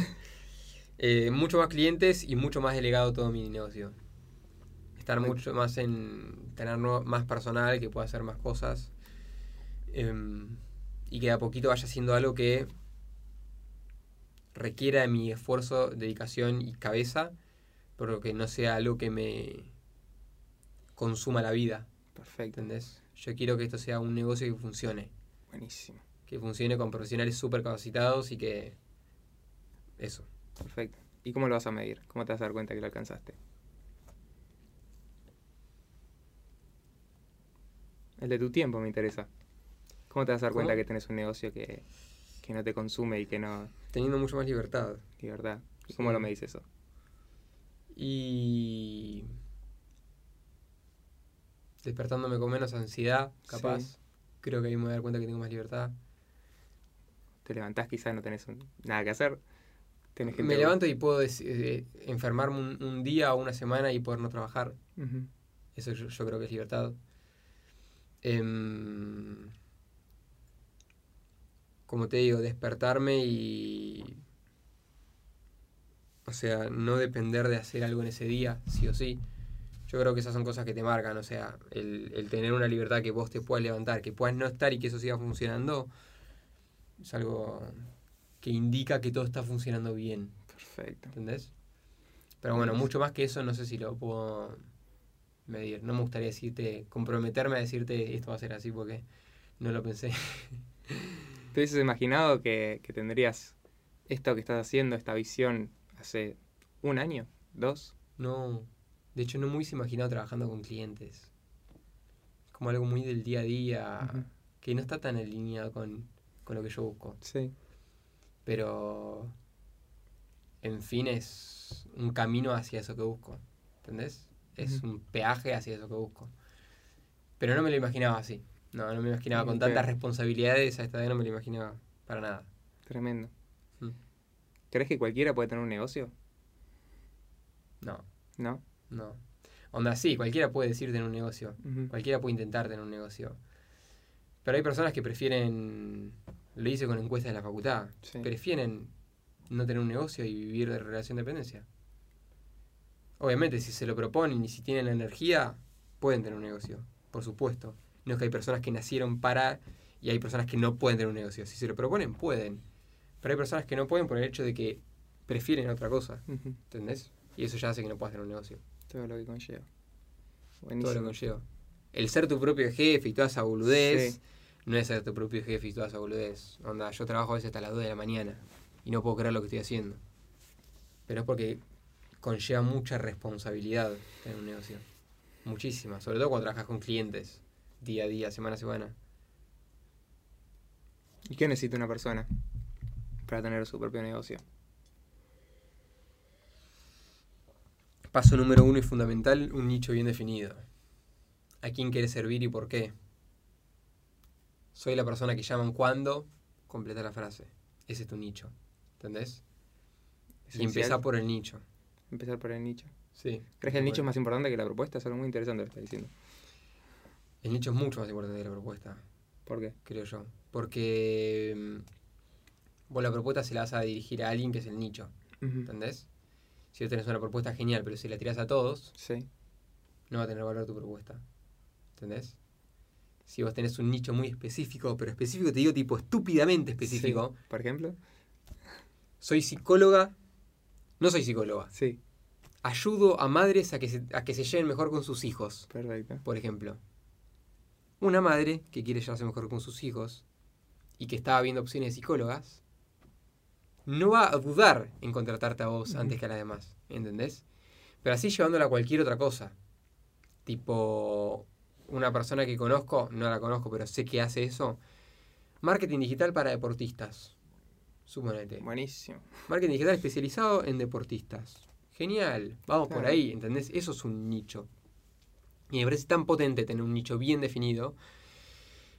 Eh, mucho más clientes y mucho más delegado todo mi negocio. Estar mucho más en tener más personal que pueda hacer más cosas. Em, y que de a poquito vaya haciendo algo que requiera de mi esfuerzo, dedicación y cabeza, pero que no sea algo que me consuma la vida. Perfecto. ¿Entendés? Yo quiero que esto sea un negocio que funcione. Buenísimo. Que funcione con profesionales súper capacitados y que. Eso. Perfecto. ¿Y cómo lo vas a medir? ¿Cómo te vas a dar cuenta que lo alcanzaste? El de tu tiempo me interesa. ¿Cómo te vas a dar cuenta ¿Cómo? que tenés un negocio que, que no te consume y que no... Teniendo mucho más libertad. De verdad. ¿Y cómo lo medís eso? Y. Despertándome con menos ansiedad, capaz. Sí. Creo que ahí me voy a dar cuenta que tengo más libertad. Te levantás quizás no tenés un- nada que hacer. Tenés gente Me levanto y puedo eh, enfermarme un, un día o una semana y poder no trabajar. Eso yo, yo creo que es libertad. Em, como te digo, despertarme y... O sea, no depender de hacer algo en ese día, sí o sí. Yo creo que esas son cosas que te marcan, o sea, el, el tener una libertad que vos te puedas levantar, que puedas no estar y que eso siga funcionando, es algo que indica que todo está funcionando bien. Perfecto. ¿Entendés? Pero bueno, mucho más que eso no sé si lo puedo medir. No me gustaría decirte, comprometerme a decirte esto va a ser así porque no lo pensé. ¿Te hubieses imaginado que, que tendrías esto que estás haciendo, esta visión, hace un año? ¿Dos? No, de hecho no me hubiese imaginado trabajando con clientes. Es como algo muy del día a día que no está tan alineado con, con lo que yo busco. Sí. Pero, en fin, es un camino hacia eso que busco. ¿Entendés? Es un peaje hacia eso que busco. Pero no me lo imaginaba así. No, no me imaginaba con tantas responsabilidades. A esta edad no me lo imaginaba para nada. Tremendo. Mm. ¿Crees que cualquiera puede tener un negocio? No, ¿No? no. Onda, sí, cualquiera puede decir tener un negocio. Cualquiera puede intentar tener un negocio. Pero hay personas que prefieren, lo hice con encuestas de la facultad, Sí. prefieren no tener un negocio y vivir de relación de dependencia. Obviamente, si se lo proponen y si tienen la energía, pueden tener un negocio, por supuesto. No es que hay personas que nacieron para y hay personas que no pueden tener un negocio. Si se lo proponen, pueden. Pero hay personas que no pueden por el hecho de que prefieren otra cosa. ¿entendés? Y eso ya hace que no puedas tener un negocio. Todo lo que conlleva. Todo lo que conlleva. El ser tu propio jefe y toda esa boludez Sí. no es ser tu propio jefe y toda esa boludez. Onda, yo trabajo a veces hasta las 2 de la mañana y no puedo creer lo que estoy haciendo. Pero es porque conlleva mucha responsabilidad tener un negocio. Muchísima. Sobre todo cuando trabajas con clientes día a día, semana a semana. ¿Y qué necesita una persona para tener su propio negocio? Paso número uno y fundamental, un nicho bien definido. ¿A quién quieres servir y por qué? Soy la persona que llaman cuando, completa la frase. Ese es tu nicho. ¿Entendés? Y empezá por el nicho. Empezar por el nicho. Sí. ¿Crees que el nicho es más importante que la propuesta? Es algo muy interesante lo que estás diciendo. El nicho es mucho más importante que la propuesta, ¿Por qué? creo yo. Porque mm, vos la propuesta se la vas a dirigir a alguien que es el nicho. Ujú. ¿Entendés? Si vos tenés una propuesta genial, pero si la tirás a todos, Sí. no va a tener valor tu propuesta. ¿Entendés? Si vos tenés un nicho muy específico, pero específico te digo tipo estúpidamente específico, Sí. Por ejemplo. soy psicóloga, no soy psicóloga, Sí. ayudo a madres a que, se, a que se lleven mejor con sus hijos, Perfecto. por ejemplo. Una madre que quiere llevarse mejor con sus hijos y que estaba viendo opciones de psicólogas, no va a dudar en contratarte a vos antes que a las demás, ¿entendés? Pero así llevándola a cualquier otra cosa. Tipo, una persona que conozco, no la conozco, pero sé que hace eso. Marketing digital para deportistas. Suponete. Buenísimo. Marketing digital especializado en deportistas. Genial, vamos por ahí, ¿entendés? Eso es un nicho. Y me parece tan potente tener un nicho bien definido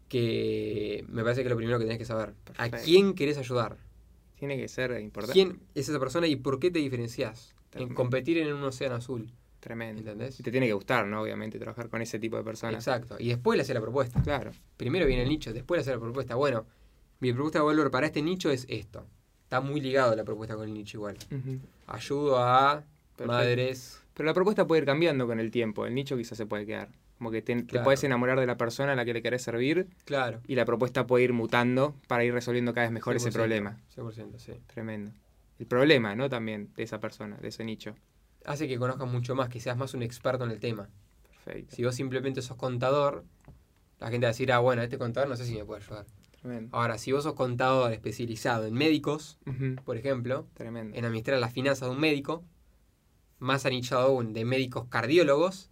que me parece que es lo primero que tenés que saber. ¿A Perfecto. quién querés ayudar? Tiene que ser importante. ¿Quién es esa persona y por qué te diferencias? En competir en un océano azul, Tremendo. ¿entendés? Y te tiene que gustar, ¿no? Obviamente, trabajar con ese tipo de personas. Exacto. Y después le hace la propuesta. Claro. Primero viene el nicho, después le hace la propuesta. Bueno, mi propuesta de valor para este nicho es esto. Está muy ligado la propuesta con el nicho igual. Ayudo a Perfecto. madres. Pero la propuesta puede ir cambiando con el tiempo. El nicho quizás se puede quedar. Como que te, puedes enamorar de la persona a la que le querés servir Claro. y la propuesta puede ir mutando para ir resolviendo cada vez mejor ese 100%, problema. 100%, sí. Tremendo. El problema, ¿no? También de esa persona, de ese nicho. Hace que conozcas mucho más, que seas más un experto en el tema. Perfecto. Si vos simplemente sos contador, la gente va a decir, ah, bueno, este contador no sé si me puede ayudar. Tremendo. Ahora, si vos sos contador especializado en médicos, por ejemplo, Tremendo. en administrar las finanzas de un médico, más anichado aún de médicos cardiólogos,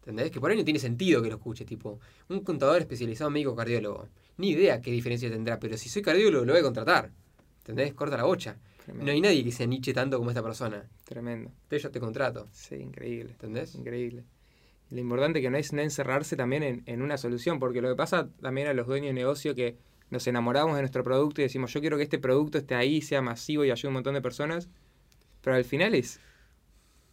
¿entendés? Que por ahí no tiene sentido que lo escuches, tipo, un contador especializado en médico cardiólogo. Ni idea qué diferencia tendrá, pero si soy cardiólogo lo voy a contratar. ¿Entendés? Corta la bocha. Tremendo. No hay nadie que se aniche tanto como esta persona. Tremendo. Entonces yo te contrato. Sí, increíble. ¿Entendés? Increíble. Y lo importante que no es no encerrarse también en, en una solución, porque lo que pasa también a los dueños de negocio que nos enamoramos de nuestro producto y decimos, yo quiero que este producto esté ahí, sea masivo y ayude a un montón de personas, pero al final es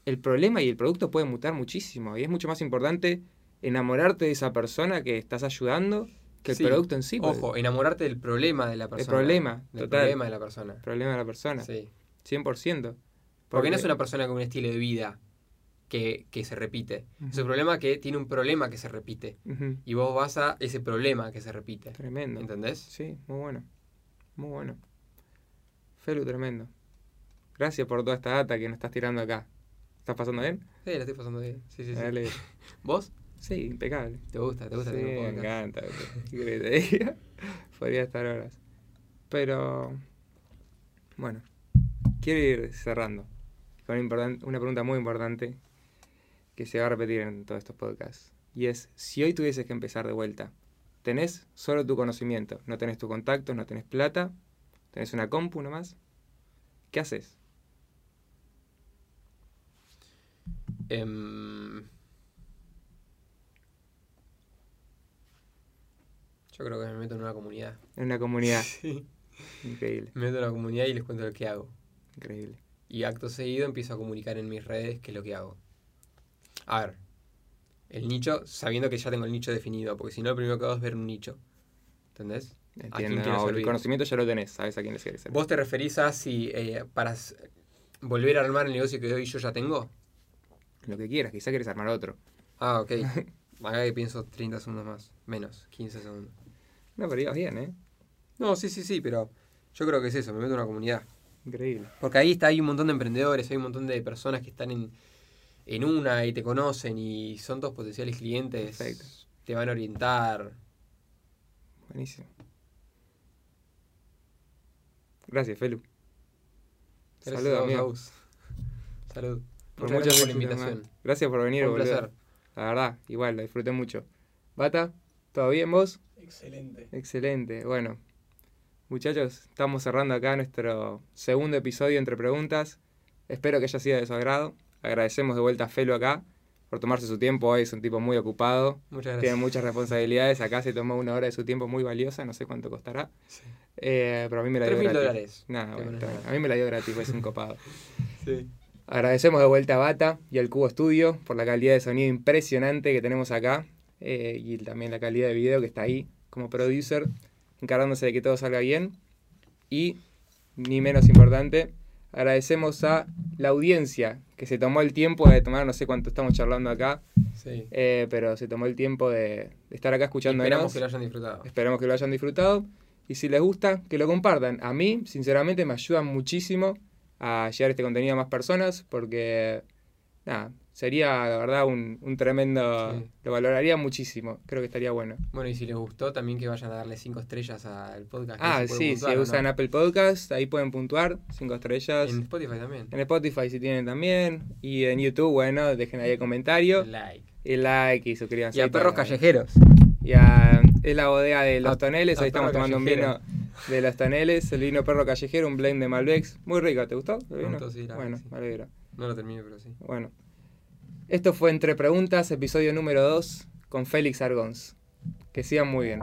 el problema y el producto puede mutar muchísimo y es mucho más importante enamorarte de esa persona que estás ayudando que el Sí. producto en sí. porque Ojo, enamorarte del problema de la persona. problema, Del total. problema de la persona. El problema de la persona, Sí. 100%. Porque no es una persona con un estilo de vida que, que se repite. Es Ujú. un problema que tiene un problema que se repite. Y vos vas a ese problema que se repite. Tremendo. ¿Entendés? Sí, muy bueno. Muy bueno. Felu, tremendo. Gracias por toda esta data que nos estás tirando acá. ¿Estás pasando bien? Sí, la estoy pasando bien. Sí, sí, sí. Dale. ¿Vos? Sí, impecable. ¿Te gusta? ¿Te gusta Sí, tener un me encanta. ¿Qué te diga? Podría estar horas. Pero, bueno, quiero ir cerrando con una pregunta muy importante que se va a repetir en todos estos podcasts. Y es, si hoy tuvieses que empezar de vuelta, tenés solo tu conocimiento, no tenés tus contactos, no tenés plata, tenés una compu nomás, ¿qué haces? Em, yo creo que me meto en una comunidad. En una comunidad. Sí. Increíble, Me meto en la comunidad y les cuento lo que hago. increíble. Y acto seguido empiezo a comunicar en mis redes qué es lo que hago. A ver, el nicho, sabiendo que ya tengo el nicho definido, porque si no, lo primero que hago es ver un nicho. ¿Entendés? Entiendo, no, el conocimiento ya lo tenés, sabes a quién le querés servir. ¿Vos te referís a si eh, para volver a armar el negocio que hoy yo ya tengo? Lo que quieras, quizá quieres armar otro. Ah, ok. Acá que pienso 30 segundos más. Menos, 15 segundos. No, pero ibas bien, ¿eh? No, sí, sí, sí, pero yo creo que es eso, me meto en una comunidad. Increíble. Porque ahí está, hay un montón de emprendedores, hay un montón de personas que están en, en una y te conocen y son todos potenciales clientes. Perfecto. Te van a orientar. Buenísimo. Gracias, Felu. Gracias Saludos, a vos. Salud. Por Muchas muchas gracias por la invitación. Gracias por venir, un boludo. placer. La verdad, igual, lo disfruté mucho. Bata, ¿todo bien vos? Excelente. Excelente. Bueno, muchachos, estamos cerrando acá nuestro segundo episodio entre preguntas. Espero que haya sido de su agrado. Agradecemos de vuelta a Felu acá por tomarse su tiempo. Hoy es un tipo muy ocupado. Muchas gracias. Tiene muchas responsabilidades. Acá se tomó una hora de su tiempo muy valiosa. No sé cuánto costará. Sí. Eh, pero a mí me la dio 3.000 gratis. dólares. Nah, bueno, a mí me la dio gratis, es un copado. Sí. Agradecemos de vuelta a Bata y al Cubo Studio por la calidad de sonido impresionante que tenemos acá eh, y también la calidad de video que está ahí como producer, encargándose de que todo salga bien. Y, ni menos importante, agradecemos a la audiencia que se tomó el tiempo de tomar, no sé cuánto estamos charlando acá, sí. eh, pero se tomó el tiempo de, de estar acá escuchándonos. Esperamos que lo hayan disfrutado. Esperamos que lo hayan disfrutado. Y si les gusta, que lo compartan. A mí, sinceramente, me ayuda muchísimo a llevar este contenido a más personas porque, nada, sería, la verdad, un, un tremendo... Sí. Lo valoraría muchísimo. Creo que estaría bueno. Bueno, y si les gustó, también que vayan a darle 5 estrellas al podcast. Ah, sí, puntuar, si ¿o usan? Apple Podcast, ahí pueden puntuar, cinco estrellas. En En, Spotify también. Spotify si tienen también. Y en YouTube, bueno, dejen ahí el comentario. Like. Y like y suscríbanse. Y a perros para- callejeros. Y a- es la bodega de los A- toneles. a Hoy estamos tomando un vino de los toneles. El vino perro callejero, un blend de Malbecs. Muy rico, ¿te gustó? el vino? sí, la bueno, sí. me alegro. No lo terminé, pero sí. Bueno. Esto fue Entre Preguntas, episodio número 2, con Félix Argons. Que sigan muy bien.